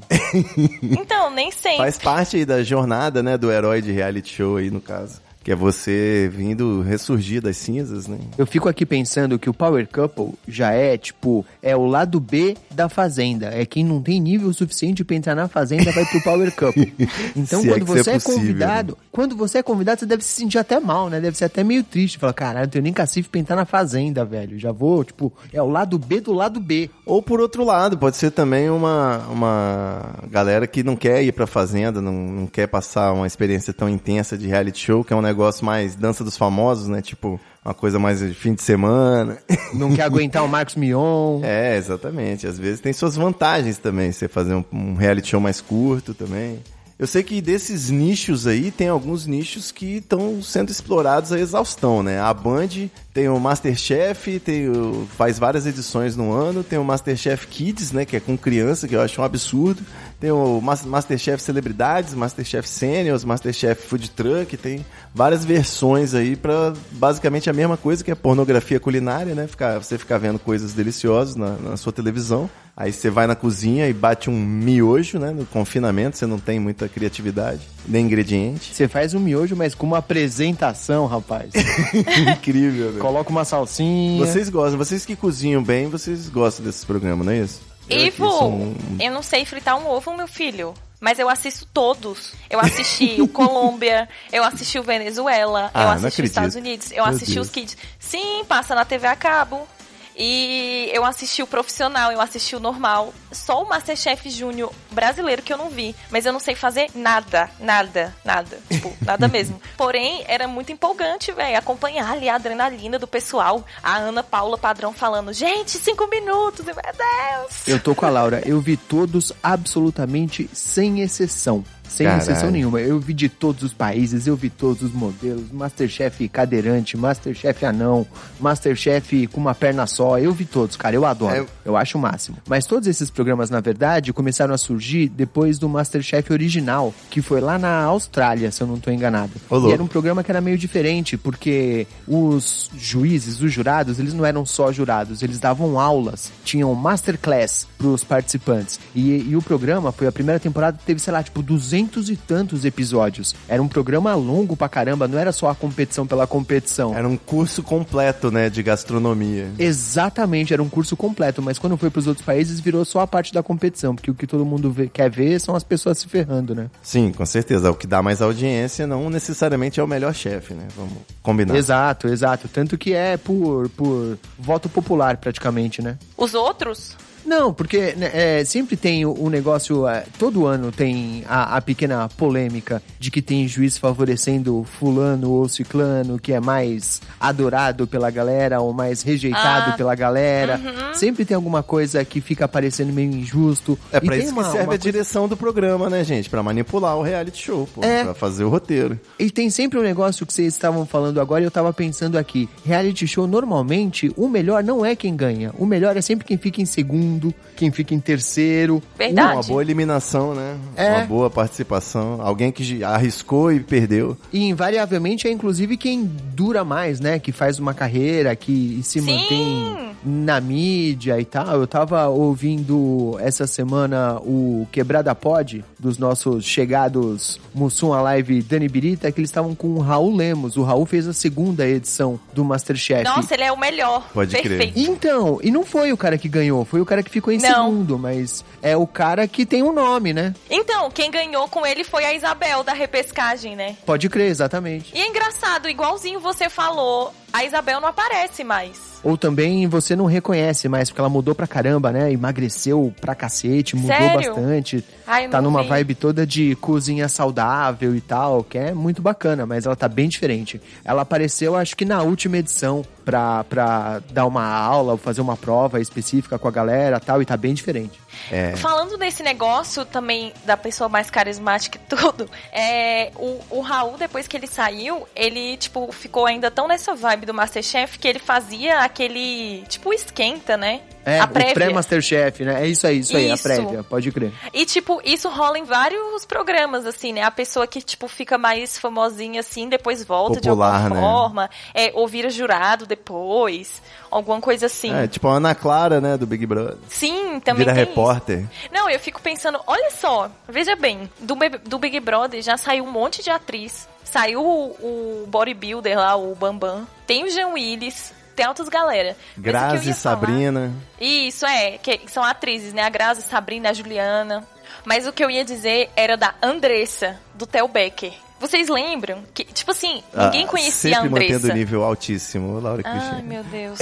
Então, nem sempre. Faz parte da jornada, né, do herói de reality show aí, no caso. Que é você vindo ressurgir das cinzas, né? Eu fico aqui pensando que o Power Couple já é, tipo, é o lado B da Fazenda. É quem não tem nível suficiente pra entrar na Fazenda vai pro Power Couple. Então, é quando isso você é é, possível, convidado, quando você é convidado, você deve se sentir até mal, né? Deve ser até meio triste. Falar, caralho, não tenho nem cacife pra entrar na Fazenda, velho. Já vou, tipo, é o lado B do lado B. Ou por outro lado, pode ser também uma, uma galera que não quer ir pra fazenda, não, não quer passar uma experiência tão intensa de reality show, que é um negócio mais dança dos famosos, né? Tipo, uma coisa mais de fim de semana. Não quer aguentar o Marcos Mion. É, exatamente. Às vezes tem suas vantagens também, você fazer um, um reality show mais curto também. Eu sei que desses nichos aí, tem alguns nichos que estão sendo explorados a exaustão, né? A Band tem o Masterchef, tem o, faz várias edições no ano, tem o Masterchef Kids, né? Que é com criança, que eu acho um absurdo. Tem o Mas- Masterchef Celebridades, Masterchef Seniors, Masterchef Food Truck, tem várias versões aí pra basicamente a mesma coisa que é pornografia culinária, né? Ficar, você ficar vendo coisas deliciosas na, na sua televisão. Aí você vai na cozinha e bate um miojo, né? No confinamento, você não tem muita criatividade, nem ingrediente. Você faz um miojo, mas com uma apresentação, rapaz. Incrível, né? Coloca uma salsinha. Vocês gostam, vocês que cozinham bem, vocês gostam desses programas, não é isso? Eu Ivo, sou um- eu não sei fritar um ovo, meu filho. Mas eu assisto todos. Eu assisti o Colômbia, eu assisti o Venezuela, Ah, eu assisti os. Estados Unidos, eu Meu assisti Deus. os Kids. Sim, passa na TV a cabo. E eu assisti o profissional, eu assisti o normal. Só o Masterchef Júnior brasileiro que eu não vi. Mas eu não sei fazer nada, nada, nada. Tipo, nada mesmo. Porém, era muito empolgante, velho, acompanhar ali a adrenalina do pessoal. A Ana Paula Padrão falando, gente, cinco minutos, meu Deus. Eu tô com a Laura. Eu vi todos absolutamente sem exceção. Sem Caralho. exceção nenhuma. Eu vi de todos os países, eu vi todos os modelos. Masterchef cadeirante, Masterchef anão, Masterchef com uma perna só. Eu vi todos, cara. Eu adoro. É. Eu acho o máximo. Mas todos esses programas, na verdade, começaram a surgir depois do Masterchef original, que foi lá na Austrália, se eu não tô enganado. Ô, louco. E era um programa que era meio diferente, porque os juízes, os jurados, eles não eram só jurados, eles davam aulas, tinham masterclass pros participantes. E, e o programa foi a primeira temporada, teve, sei lá, tipo, duzentos e tantos episódios. Era um programa longo pra caramba, não era só a competição pela competição. Era um curso completo, né, de gastronomia. Exatamente, era um curso completo, mas quando foi pros outros países virou só a parte da competição, porque o que todo mundo vê- quer ver são as pessoas se ferrando, né? Sim, com certeza. O que dá mais audiência não necessariamente é o melhor chefe, né? Vamos combinar. Exato, exato. Tanto que é por, por voto popular praticamente, né? Os outros? Não, porque né, é, sempre tem o, o negócio, é, todo ano tem a, a pequena polêmica de que tem juiz favorecendo fulano ou ciclano, que é mais adorado pela galera ou mais rejeitado Ah. pela galera. Sempre tem alguma coisa que fica parecendo meio injusto. É pra E isso uma- que serve a direção do programa, né, gente? Pra manipular o reality show, pô. É. Pra fazer o roteiro. E tem sempre um negócio que vocês estavam falando agora e eu tava pensando aqui. Reality show, normalmente, o melhor não é quem ganha. O melhor é sempre quem fica em segundo, quem fica em terceiro. Verdade. Uma boa eliminação, né? É. Uma boa participação. Alguém que arriscou e perdeu. E invariavelmente é inclusive quem dura mais, né? Que faz uma carreira, que se Sim. mantém na mídia e tal. Eu tava ouvindo essa semana o Quebrada Pod, dos nossos chegados Mussum Alive e Dani Birita, que eles estavam com o Raul Lemos. O Raul fez a segunda edição do Masterchef. Nossa, ele é o melhor. Pode crer. Perfeito. Então, e não foi o cara que ganhou, foi o cara que ficou em Não. segundo, mas é o cara que tem um nome, né? Então, quem ganhou com ele foi a Isabel da repescagem, né? Pode crer, exatamente. E é engraçado, igualzinho você falou, a Isabel não aparece mais. Ou também você não reconhece mais, porque ela mudou pra caramba, né? Emagreceu pra cacete, mudou Sério? bastante. Ai, tá numa vi. vibe toda de cozinha saudável e tal, que é muito bacana, mas ela tá bem diferente. Ela apareceu, acho que na última edição, pra, pra dar uma aula, fazer uma prova específica com a galera tal, e tá bem diferente. É. Falando desse negócio também da pessoa mais carismática e tudo, é, o, o Raul, depois que ele saiu, ele, tipo, ficou ainda tão nessa vibe do Masterchef que ele fazia aquele, tipo, esquenta, né? É, a o prévia. pré-Masterchef, né? É isso aí, isso aí, a prévia, pode crer. E, tipo, isso rola em vários programas, assim, né? A pessoa que, tipo, fica mais famosinha, assim, depois volta Popular, de né? alguma forma. É, ou vira jurado depois. Alguma coisa assim. É, tipo a Ana Clara, né, do Big Brother. Sim, também Vira tem isso. repórter. Não, eu fico pensando, olha só, veja bem, do, do Big Brother já saiu um monte de atriz. Saiu o, o bodybuilder lá, o Bambam. Tem o Jean Willis. Tem outras galera. Grazi, Sabrina. Isso, é, que são atrizes, né? A Grazi, a Sabrina, a Juliana. Mas o que eu ia dizer era da Andressa, do Theo Becker. Vocês lembram? Que, tipo assim, ninguém Ah, conhecia a Sempre mantendo Andressa. o nível altíssimo, Laura Ai, Cristina. meu Deus.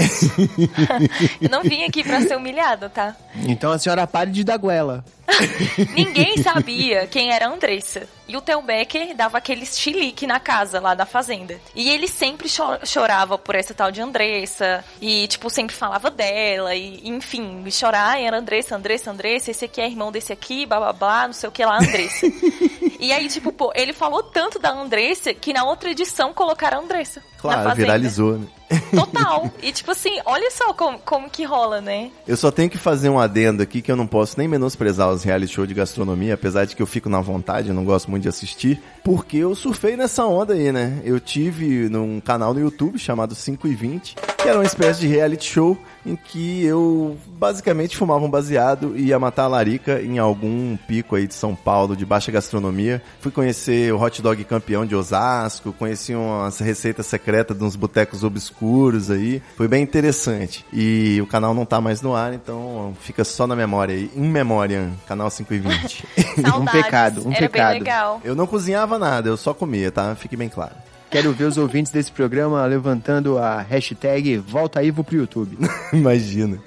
eu não vim aqui pra ser humilhada, tá? Então a senhora pare de dar goela. Ninguém sabia quem era a Andressa. E o Theo Becker dava aquele chilique na casa lá da fazenda. E ele sempre cho- chorava por essa tal de Andressa. E, tipo, sempre falava dela. E, enfim, chorar era Andressa, Andressa, Andressa. Esse aqui é irmão desse aqui, blá blá blá, não sei o que lá, Andressa. e aí, tipo, pô, ele falou tanto da Andressa que na outra edição colocaram a Andressa. na Claro, viralizou, né? Total. E, tipo assim, olha só como, como que rola, né? Eu só tenho que fazer um adendo aqui que eu não posso nem menosprezar os reality show de gastronomia, apesar de que eu fico na vontade, eu não gosto muito de assistir, porque eu surfei nessa onda aí, né? Eu tive num canal no YouTube chamado 5 e 20, que era uma espécie de reality show em que eu basicamente fumava um baseado e ia matar a larica em algum pico aí de São Paulo, de baixa gastronomia. Fui conhecer o hot dog campeão de Osasco, conheci umas receitas secretas de uns botecos obscuros aí. Foi bem interessante. E o canal não tá mais no ar, então fica só na memória aí. In Memoriam, canal 5 e 20. Saudades. pecado, um Era pecado. bem legal. eu não cozinhava nada, eu só comia, tá? Fique bem claro. Quero ver os ouvintes desse programa levantando a hashtag Volta Ivo pro YouTube. Imagina.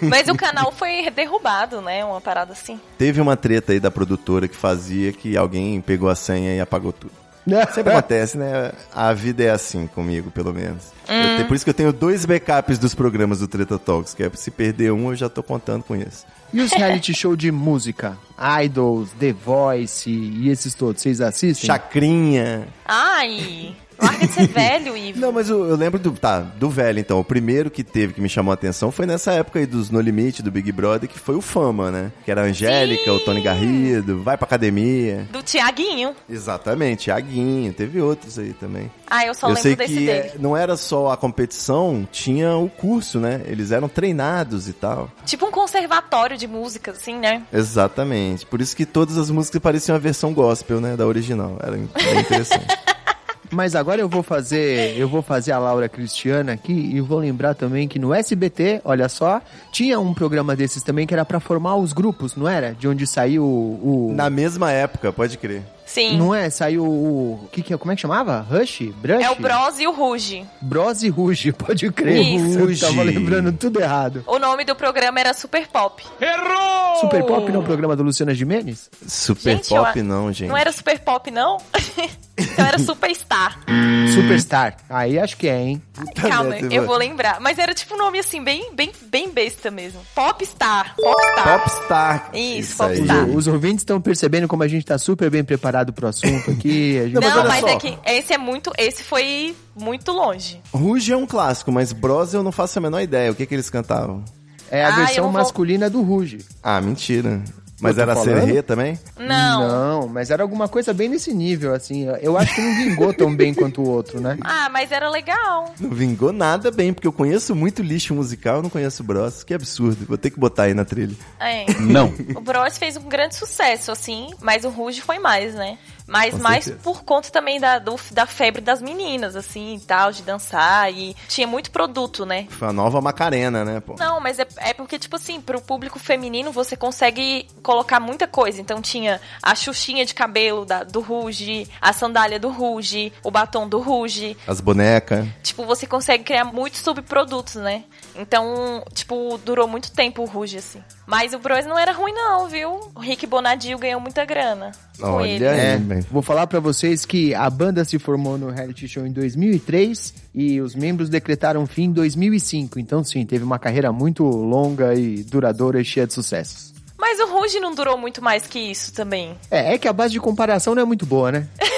Mas o canal foi derrubado, né? Uma parada assim. Teve uma treta aí da produtora que fazia que alguém pegou a senha e apagou tudo. Sempre acontece, né? A vida é assim comigo, pelo menos. Eu te- por isso que eu tenho dois backups dos programas do Treta Talks, que é se perder um, eu já tô contando com isso. E os reality show de música? Idols, The Voice e esses todos, vocês assistem? Chacrinha. Ai, larga de ser velho, Ivo. Não, mas eu, eu lembro do. Tá, do velho, então. O primeiro que teve que me chamou a atenção foi nessa época aí dos No Limite, do Big Brother, que foi o Fama, né? Que era a Angélica, Sim. o Tony Garrido, vai pra academia. Do Tiaguinho. Exatamente, Thiaguinho, teve outros aí também. Ah, eu só eu lembro sei desse que dele. é, não era só a competição, tinha o curso, né? Eles eram treinados e tal. Tipo um conservatório de música, assim, né? Exatamente. Por isso que todas as músicas pareciam a versão gospel, né? Da original. Era interessante. Mas agora eu vou fazer, eu vou fazer a Laura Cristiana aqui e vou lembrar também que no SBT, olha só, tinha um programa desses também que era pra formar os grupos, não era? De onde saiu o, o- Na mesma época, pode crer. Sim. não é? Saiu o que que é, como é que chamava? Rush? Brush? É o Bros e o Ruge. Bros e Ruge, pode crer. Isso. Eu tava lembrando tudo errado. O nome do programa era Super Pop. Super Pop não é o programa do Luciana Gimenez? Super Gente, eu pop a- não, gente. Não era Super Pop, não? então era Superstar. Superstar. Aí acho que é, hein? Calma, eu vou lembrar. Mas era tipo um nome assim, bem, bem, bem besta mesmo. Popstar. Popstar. Popstar. Isso, aí. Popstar. Os, os ouvintes estão percebendo como a gente tá super bem preparado pro assunto aqui. A gente- mas Não, olha mas só. é que esse é muito. Esse foi muito longe. Ruge é um clássico, mas Bros eu não faço a menor ideia. O que que eles cantavam? É a Ah, versão não vou- masculina do Ruge. Ah, mentira. Mas era? Serrê também? Não. Não, mas era alguma coisa bem nesse nível, assim. Eu acho que não vingou tão bem quanto o outro, né? Ah, mas era legal. Não vingou nada bem, porque eu conheço muito lixo musical, eu não conheço Bros. Que absurdo. Vou ter que botar aí na trilha. É. Não. O Bros fez um grande sucesso, assim, mas o Ruge foi mais, né? Mas Com mais certeza. por conta também da, do- da febre das meninas, assim, e tal, de dançar. E tinha muito produto, né? Foi a nova Macarena, né, pô? Não, mas é, é porque, tipo assim, pro público feminino você consegue colocar muita coisa. Então tinha a xuxinha de cabelo da- do Ruge, a sandália do Ruge, o batom do Ruge. As bonecas. Tipo, você consegue criar muitos subprodutos, né? Então, tipo, durou muito tempo o Ruge, assim. Mas o Bros não era ruim, não, viu? O Rick Bonadio ganhou muita grana com Olha ele. aí. É, vou falar pra vocês que a banda se formou no reality show em 2003 e os membros decretaram fim em 2005. Então, sim, teve uma carreira muito longa e duradoura e cheia de sucessos. Mas o Ruge não durou muito mais que isso também. É, é que a base de comparação não é muito boa, né?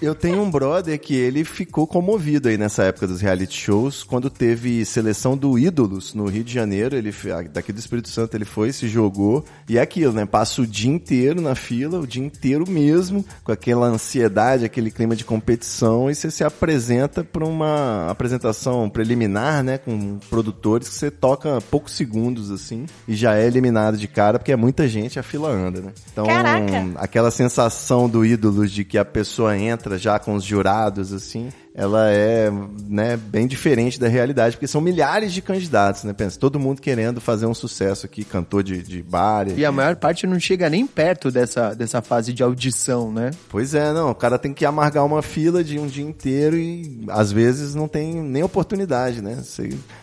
Eu tenho um brother que ele ficou comovido aí nessa época dos reality shows, quando teve seleção do Ídolos no Rio de Janeiro, ele daqui do Espírito Santo ele foi, se jogou, e é aquilo, né? Passa o dia inteiro na fila, o dia inteiro mesmo, com aquela ansiedade, aquele clima de competição, e você se apresenta para uma apresentação preliminar, né, com produtores que você toca poucos segundos assim e já é eliminado de cara porque é muita gente, a fila anda, né? Então, Caraca. aquela sensação do ídolo de que a pessoa entra já com os jurados assim, ela é né, bem diferente da realidade, porque são milhares de candidatos, né? Pensa, todo mundo querendo fazer um sucesso aqui, cantor de, de bar. E a maior parte não chega nem perto dessa, dessa fase de audição, né? Pois é, não. O cara tem que amargar uma fila de um dia inteiro e às vezes não tem nem oportunidade, né?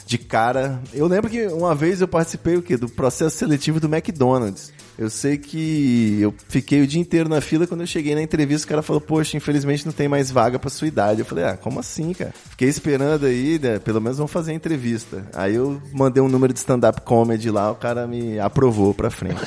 De cara. Eu lembro que uma vez eu participei o quê? Do processo seletivo do McDonald's. Eu sei que eu fiquei o dia inteiro na fila. Quando eu cheguei na entrevista, o cara falou: Poxa, infelizmente não tem mais vaga pra sua idade. Eu falei: Ah, como assim, cara? Fiquei esperando aí, né? Pelo menos vão fazer a entrevista. Aí eu mandei um número de stand-up comedy lá, o cara me aprovou pra frente.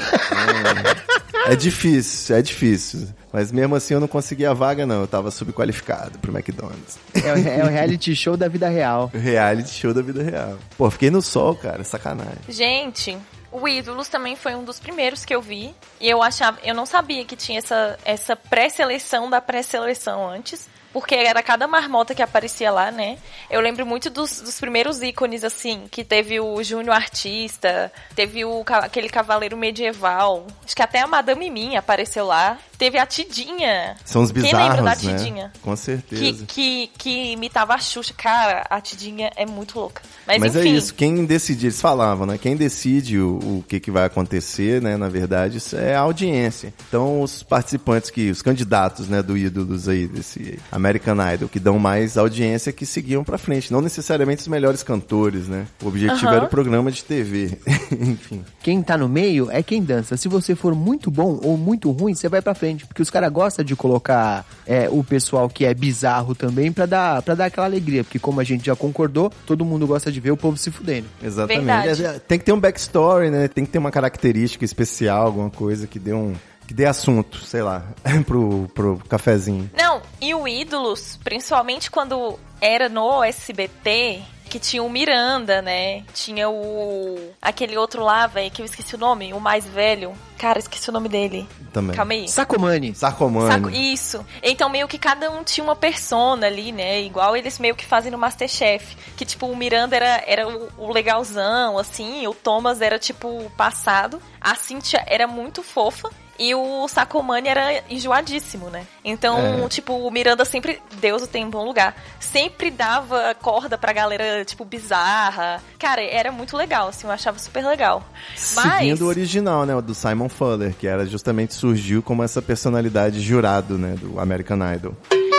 é, é difícil, é difícil. Mas mesmo assim eu não consegui a vaga, não. Eu tava subqualificado pro McDonald's. É o, é o reality show da vida real. Reality show da vida real. Pô, fiquei no sol, cara. Sacanagem. Gente, o Ídolos também foi um dos primeiros que eu vi. E eu achava, eu não sabia que tinha essa, essa pré-seleção da pré-seleção antes. Porque era cada marmota que aparecia lá, né? Eu lembro muito dos, dos primeiros ícones, assim, que teve o Júnior Artista, teve o, aquele Cavaleiro Medieval. Acho que até a Madame Mim apareceu lá. Teve a Tidinha. São os bizarros, Quem lembra da né? Tidinha? Com certeza. Que, que, que imitava a Xuxa. Cara, a Tidinha é muito louca. Mas, Mas é enfim. isso, quem decide, eles falavam, né? Quem decide o, o que, que vai acontecer, né? Na verdade, isso é a audiência. Então, os participantes que, os candidatos, né, do ídolos aí, desse American Idol, que dão mais audiência que seguiam pra frente. Não necessariamente os melhores cantores, né? O objetivo era o programa de TV. Enfim. Quem tá no meio é quem dança. Se você for muito bom ou muito ruim, você vai pra frente. Porque os caras gostam de colocar é, o pessoal que é bizarro também pra dar, pra dar aquela alegria. Porque como a gente já concordou, todo mundo gosta de ver o povo se fudendo. Exatamente. Verdade. É, Tem que ter um backstory, né? Tem que ter uma característica especial, alguma coisa que dê um. Que dê assunto, sei lá, pro, pro cafezinho. Não, e o Ídolos, principalmente quando era no SBT, que tinha o Miranda, né? Tinha o. aquele outro lá, velho, que eu esqueci o nome, o mais velho. Cara, esqueci o nome dele. Também. Calma aí. Sacomani. Sarcomani. Saco- Isso. Então, meio que cada um tinha uma persona ali, né? Igual eles meio que fazem no Masterchef. Que, tipo, o Miranda era, era o, o legalzão, assim. O Thomas era, tipo, o passado. A Cynthia era muito fofa. E o Sacomani era enjoadíssimo, né? Então, É. tipo, o Miranda sempre, Deus o tem em bom lugar, sempre dava corda pra galera, tipo, bizarra. Cara, era muito legal, assim, eu achava super legal. Mas, Seguindo o original, né? O do Simon Fuller, que era justamente surgiu como essa personalidade jurado, né? Do American Idol.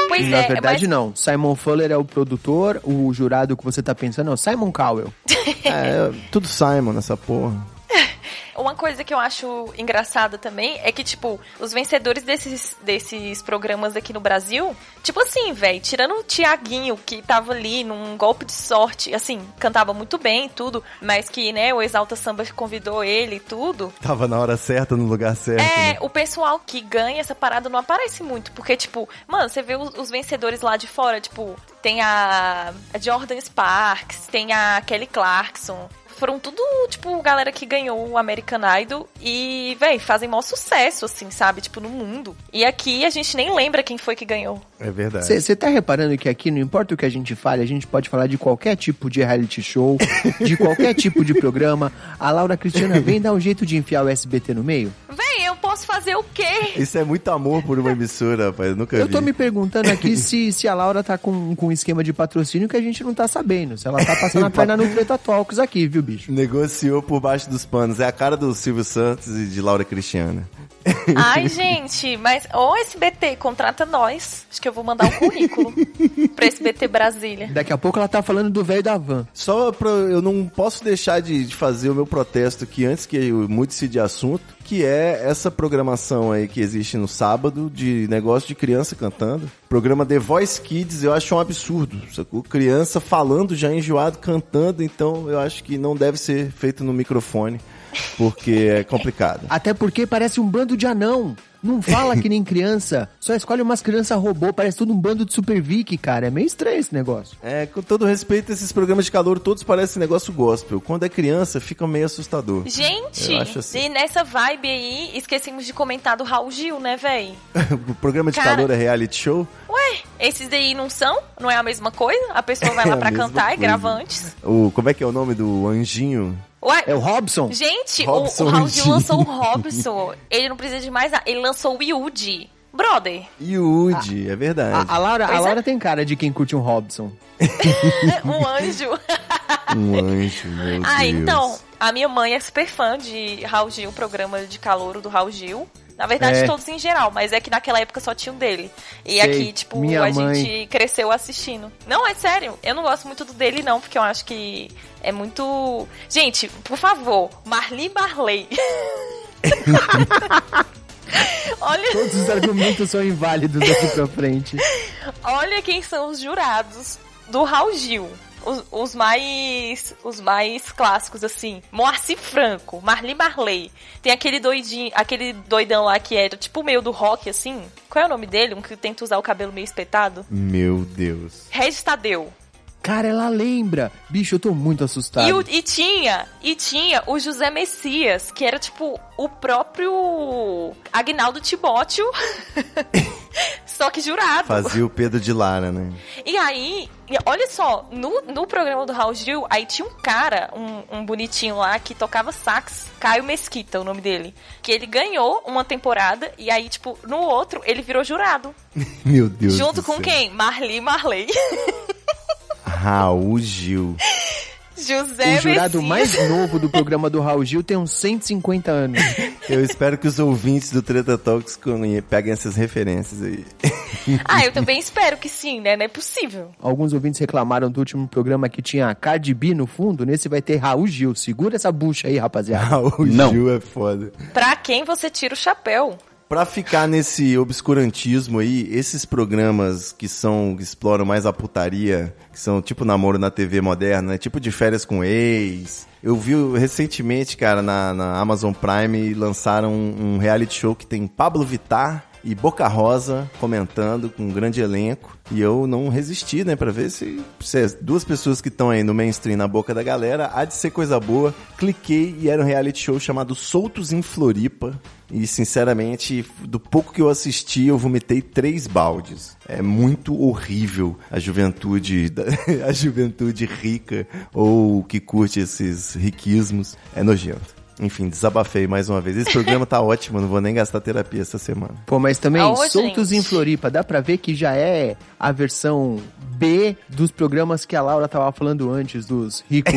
pois Na é, verdade, mas, não. Simon Fuller é o produtor, o jurado que você tá pensando é o Simon Cowell. É, tudo Simon nessa porra. Uma coisa que eu acho engraçada também é que, tipo, os vencedores desses, desses programas aqui no Brasil, tipo assim, velho, tirando o Tiaguinho, que tava ali num golpe de sorte, assim, cantava muito bem e tudo, mas que, né, o Exalta Samba convidou ele e tudo. Tava na hora certa, no lugar certo. É, né? o pessoal que ganha essa parada não aparece muito, porque, tipo, mano, você vê os, os vencedores lá de fora, tipo, tem a, a Jordan Sparks, tem a Kelly Clarkson. Foram tudo, tipo, galera que ganhou o American Idol e, véi, fazem maior sucesso, assim, sabe? Tipo, no mundo. E aqui a gente nem lembra quem foi que ganhou. É verdade. Você tá reparando que aqui, não importa o que a gente fale, a gente pode falar de qualquer tipo de reality show, de qualquer tipo de programa. A Laura Cristina vem dar um jeito de enfiar o SBT no meio? Véi, eu posso fazer o quê? Isso é muito amor por uma emissora, rapaz. Eu nunca Eu vi. tô me perguntando aqui se, se a Laura tá com, com um esquema de patrocínio que a gente não tá sabendo. Se ela tá passando a perna no Treta Talks aqui, viu, bicho? Negociou por baixo dos panos. É a cara do Silvio Santos e de Laura Cristiana. Ai, gente, mas ô SBT, contrata nós. Acho que eu vou mandar um currículo pra SBT Brasília. Daqui a pouco ela tá falando do velho da van. Só pra. Eu não posso deixar de, de fazer o meu protesto aqui antes que eu mude-se de assunto, que é essa programação aí que existe no sábado de negócio de criança cantando. Programa The Voice Kids eu acho um absurdo. Sacou? Criança falando já enjoado, cantando, então eu acho que não deve ser feito no microfone, porque é complicado. Até porque parece um bando de anão. Não fala que nem criança. Só escolhe umas crianças robô. Parece tudo um bando de Super Vic, cara. É meio estranho esse negócio. É, com todo respeito, esses programas de calor todos parecem negócio gospel. Quando é criança, fica meio assustador. Gente, Eu acho assim. e nessa vibe aí, esquecemos de comentar do Raul Gil, né, véi? o programa de Cara. calor é reality show? Ué, esses daí não são? Não é a mesma coisa? A pessoa vai É lá a pra cantar e coisa. grava antes? O, como é que é o nome do anjinho? Ué, É o Robson? gente, o- Robson o, Raul Gil lançou o Robson. Ele não precisa de mais nada. Ele lançou o Yudi. Brother, Yudi, é verdade. A, a Laura, a Pois é. Laura tem cara de quem curte um Robson. um anjo. Um anjo, meu ah, Deus. então, a minha mãe é super fã de Raul Gil, o programa de calouro do Raul Gil. Na verdade, É. todos em geral, mas é que naquela época só tinha um dele. E Sei, aqui, tipo, a mãe. gente cresceu assistindo. Não, é sério, eu não gosto muito do dele, não, porque eu acho que é muito. Gente, por favor, Marli Barley. Olha, Todos os argumentos são inválidos daqui pra frente. olha quem são os jurados do Raul Gil. Os, os mais os mais clássicos assim, Moacir Franco, Marli Marley. Tem aquele doidinho, aquele doidão lá que é tipo meio do rock assim. Qual é o nome dele? Um que tenta usar o cabelo meio espetado? Meu Deus. Regis Tadeu. Cara, ela lembra. Bicho, eu tô muito assustado. E, o- e tinha, e tinha o José Messias, que era tipo o próprio Agnaldo Timóteo, só que jurado. Fazia o Pedro de Lara, né? E aí, olha só, no, no programa do Raul Gil, aí tinha um cara, um, um bonitinho lá, que tocava sax, Caio Mesquita, o nome dele. Que ele ganhou uma temporada, e aí, tipo, no outro, ele virou jurado. Meu Deus junto com céu. quem? Marli Marley. Raul Gil. José o jurado Messias. mais novo do programa do Raul Gil tem uns 150 anos. Eu espero que os ouvintes do Treta Talks peguem essas referências aí. Ah, eu também espero que sim, né? Não é possível. Alguns ouvintes reclamaram do último programa que tinha Cardi B no fundo. Nesse vai ter Raul Gil. Segura essa bucha aí, rapaziada. Raul Não. Gil é foda. Pra quem você tira o chapéu? Pra ficar nesse obscurantismo aí, esses programas que são que exploram mais a putaria, que são tipo namoro na TV moderna, né? tipo de férias com ex. Eu vi recentemente, cara, na, na Amazon Prime lançaram um, um reality show que tem Pablo Vittar e Boca Rosa comentando com um grande elenco. E eu não resisti, né, pra ver se, se as duas pessoas que estão aí no mainstream na boca da galera, há de ser coisa boa. Cliquei e era um reality show chamado Soltos em Floripa. E, sinceramente, do pouco que eu assisti, eu vomitei três baldes. É muito horrível a juventude, a juventude rica ou que curte esses riquismos. É nojento. Enfim, desabafei mais uma vez. Esse programa tá ótimo, não vou nem gastar terapia essa semana. Pô, mas também, Aonde, Soltos gente? em Floripa, dá pra ver que já é a versão B dos programas que a Laura tava falando antes, dos ricos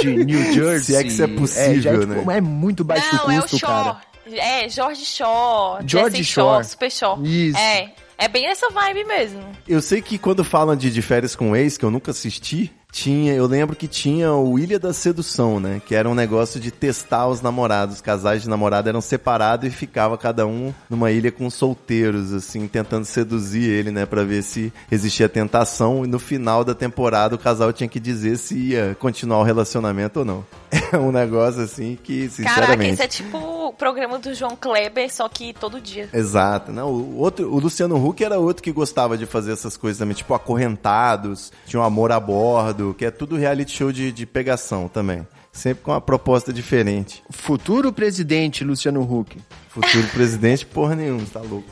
de New Jersey. Se é que isso é possível, já é, tipo, né? é muito baixo não, é o custo, Shaw. cara. É, Jorge Shaw, George Jesse Shore. Super Shaw. Isso. É, é bem essa vibe mesmo. Eu sei que quando falam de, de férias com ex, que eu nunca assisti, tinha, eu lembro que tinha o Ilha da Sedução, né? Que era um negócio de testar os namorados. Os casais de namorado eram separados e ficava cada um numa ilha com solteiros, assim, tentando seduzir ele, né? Pra ver se existia tentação. E no final da temporada o casal tinha que dizer se ia continuar o relacionamento ou não. É um negócio assim que, Caraca, sinceramente. isso é tipo o programa do João Kleber, só que todo dia. Exato, não, o outro, o Luciano Huck era outro que gostava de fazer essas coisas também, tipo Acorrentados, tinha um Amor a Bordo, que é tudo reality show de, de pegação também. Sempre com uma proposta diferente. Futuro presidente Luciano Huck. Futuro presidente, porra nenhuma, tá louco.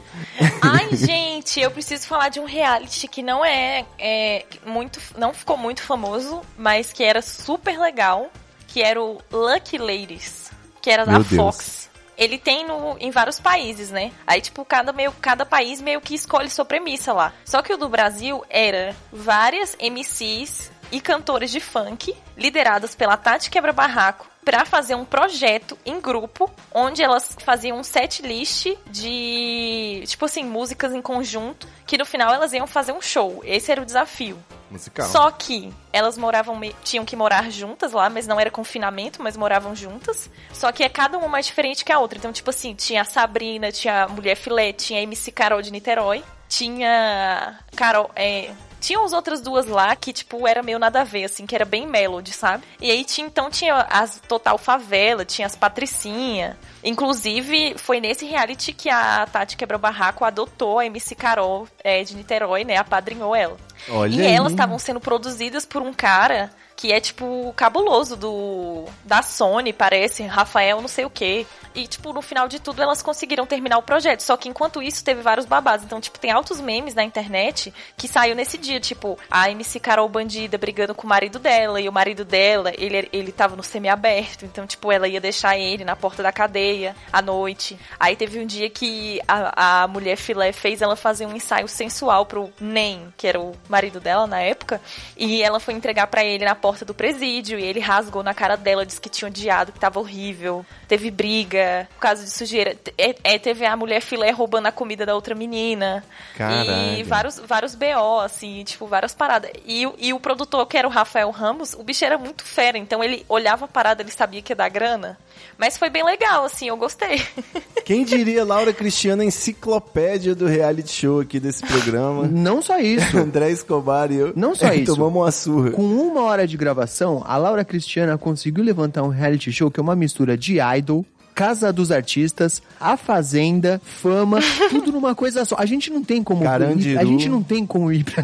Ai, gente, eu preciso falar de um reality que não é, é muito, não ficou muito famoso, mas que era super legal, que era o Lucky Ladies, que era da Deus. Fox. Ele tem no, em vários países, né? Aí, tipo, cada, meio, cada país meio que escolhe sua premissa lá. Só que o do Brasil era várias MCs e cantores de funk, lideradas pela Tati Quebra-Barraco, pra fazer um projeto em grupo, onde elas faziam um set list de, tipo assim, músicas em conjunto, que no final elas iam fazer um show. Esse era o desafio. Musical. Só que elas moravam, tinham que morar juntas lá, mas não era confinamento, mas moravam juntas. Só que é cada uma mais diferente que a outra. Então, tipo assim, tinha a Sabrina, tinha a Mulher Filé, tinha a MC Carol de Niterói, tinha Carol, é, Tinha as outras duas lá que, tipo, era meio nada a ver, assim, que era bem melody, sabe? E aí tinha, então tinha as Total Favela, tinha as Patricinha. Inclusive, foi nesse reality que a Tati Quebra Barraco adotou a MC Carol é, de Niterói, né? Apadrinhou ela. Olha e aí. elas estavam sendo produzidas por um cara que é, tipo, cabuloso do da Sony, parece, Rafael não sei o quê. E, tipo, no final de tudo, elas conseguiram terminar o projeto. Só que enquanto isso, teve vários babados. Então, tipo, tem altos memes na internet que saiu nesse dia. Tipo, a MC Carol Bandida brigando com o marido dela. E o marido dela, ele, ele tava no semi-aberto. Então, tipo, ela ia deixar ele na porta da cadeia à noite. Aí teve um dia que a, a mulher filé fez ela fazer um ensaio sensual pro Nem, que era o marido dela na época. E ela foi entregar para ele na porta do presídio. E ele rasgou na cara dela, disse que tinha odiado, que tava horrível. Teve briga por causa de sujeira. É, é, teve a mulher filé roubando a comida da outra menina. Caralho. E vários, vários BO, assim, tipo, várias paradas. E, o- e o produtor, que era o Rafael Ramos, o bicho era muito fera. Então ele olhava a parada, ele sabia que ia dar grana. Mas foi bem legal, assim, eu gostei. Quem diria Laura Cristiana, enciclopédia do reality show aqui desse programa. Não só isso. André Escobar e eu. Não só isso. Tomamos uma surra. Com uma hora de gravação, a Laura Cristiana conseguiu levantar um reality show que é uma mistura de idol, Casa dos Artistas, A Fazenda, Fama, tudo numa coisa só. A gente não tem como Carandiru. a gente não tem como ir pra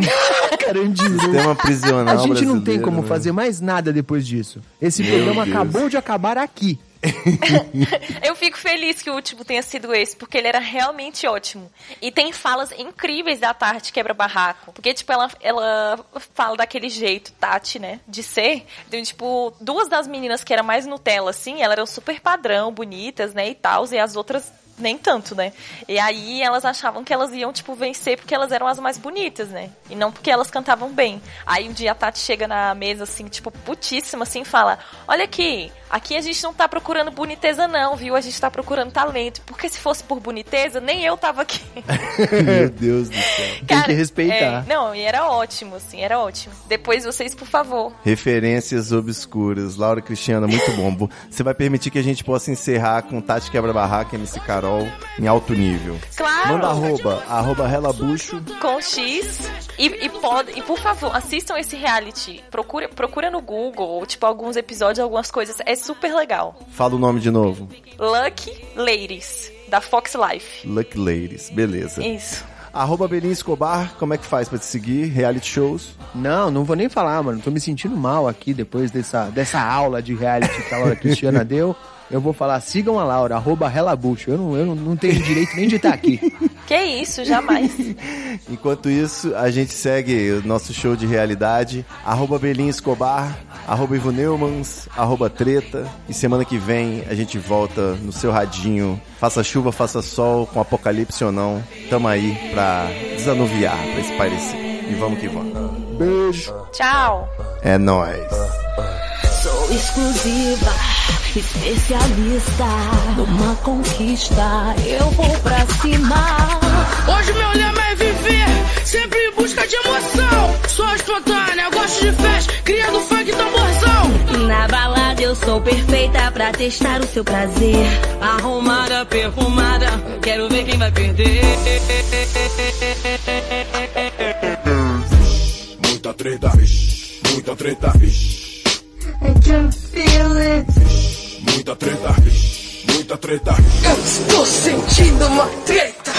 Carandiru. Sistema prisional A gente não tem como né? fazer mais nada depois disso. Esse Meu programa Deus. acabou de acabar aqui. Eu fico feliz que o último tenha sido esse, porque ele era realmente ótimo. E tem falas incríveis da Tati Quebra Barraco. Porque, tipo, ela, ela fala daquele jeito, Tati, né? De ser. Então, tipo, duas das meninas que eram mais Nutella, assim, elas eram super padrão, bonitas, né? E tal. E as outras nem tanto, né? E aí elas achavam que elas iam, tipo, vencer porque elas eram as mais bonitas, né? E não porque elas cantavam bem. Aí um dia a Tati chega na mesa, assim, tipo, putíssima, assim, e fala: Olha aqui, aqui a gente não tá procurando boniteza, não, viu? A gente tá procurando talento. Porque se fosse por boniteza, nem eu tava aqui. Meu Deus do céu. Tem que respeitar. é, não, e era ótimo, assim, era ótimo. Depois vocês, por favor. Referências obscuras. Laura Cristiana, muito bom. Você vai permitir que a gente possa encerrar com Tati Quebra-Barraca, MC Carol, em alto nível. Claro! Manda arroba, arroba relabucho. com X e, e pode e por favor assistam esse reality procura procura no Google ou, tipo alguns episódios algumas coisas é super legal Fala o nome de novo. Lucky Ladies da Fox Life Lucky Ladies, beleza. isso Arroba Belinha Escobar, como é que faz pra te seguir? Reality shows? Não, não vou nem falar, mano. Tô me sentindo mal aqui depois dessa, dessa aula de reality que a Laura Cristiana deu. Eu vou falar, sigam a Laura, arroba relabucho. Eu não, eu não, não tenho direito nem de estar aqui. que isso jamais Enquanto isso, a gente segue o nosso show de realidade. Arroba Belinha Escobar, arroba Ivo Neumans, arroba Treta. E semana que vem a gente volta no seu radinho. Faça chuva, faça sol, com apocalipse ou não. Tamo aí pra desanuviar, pra espairecer. E vamos que vamos. Beijo. tchau É nóis. Sou exclusiva, especialista numa conquista. Eu vou pra cima. Hoje meu lema é viver, sempre em busca de emoção. Sou espontânea, gosto de festa, criando funk tamborzão. Na balada eu sou perfeita pra testar o seu prazer. Arrumada, perfumada, quero ver quem vai perder. Muita treta, muita treta. I can feel it. Muita treta, muita treta. Eu estou sentindo uma treta.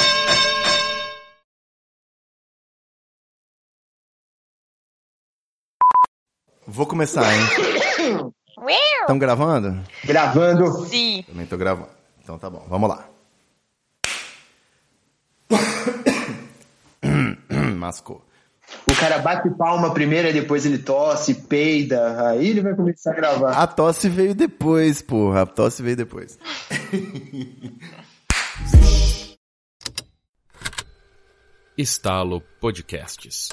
Vou começar, hein? Estão gravando? Gravando. Sim. Também tô gravando. Então tá bom, vamos lá. Mascou. O cara bate palma primeiro, e depois ele tosse, peida, aí ele vai começar a gravar. A tosse veio depois, porra. A tosse veio depois. Estalo Podcasts.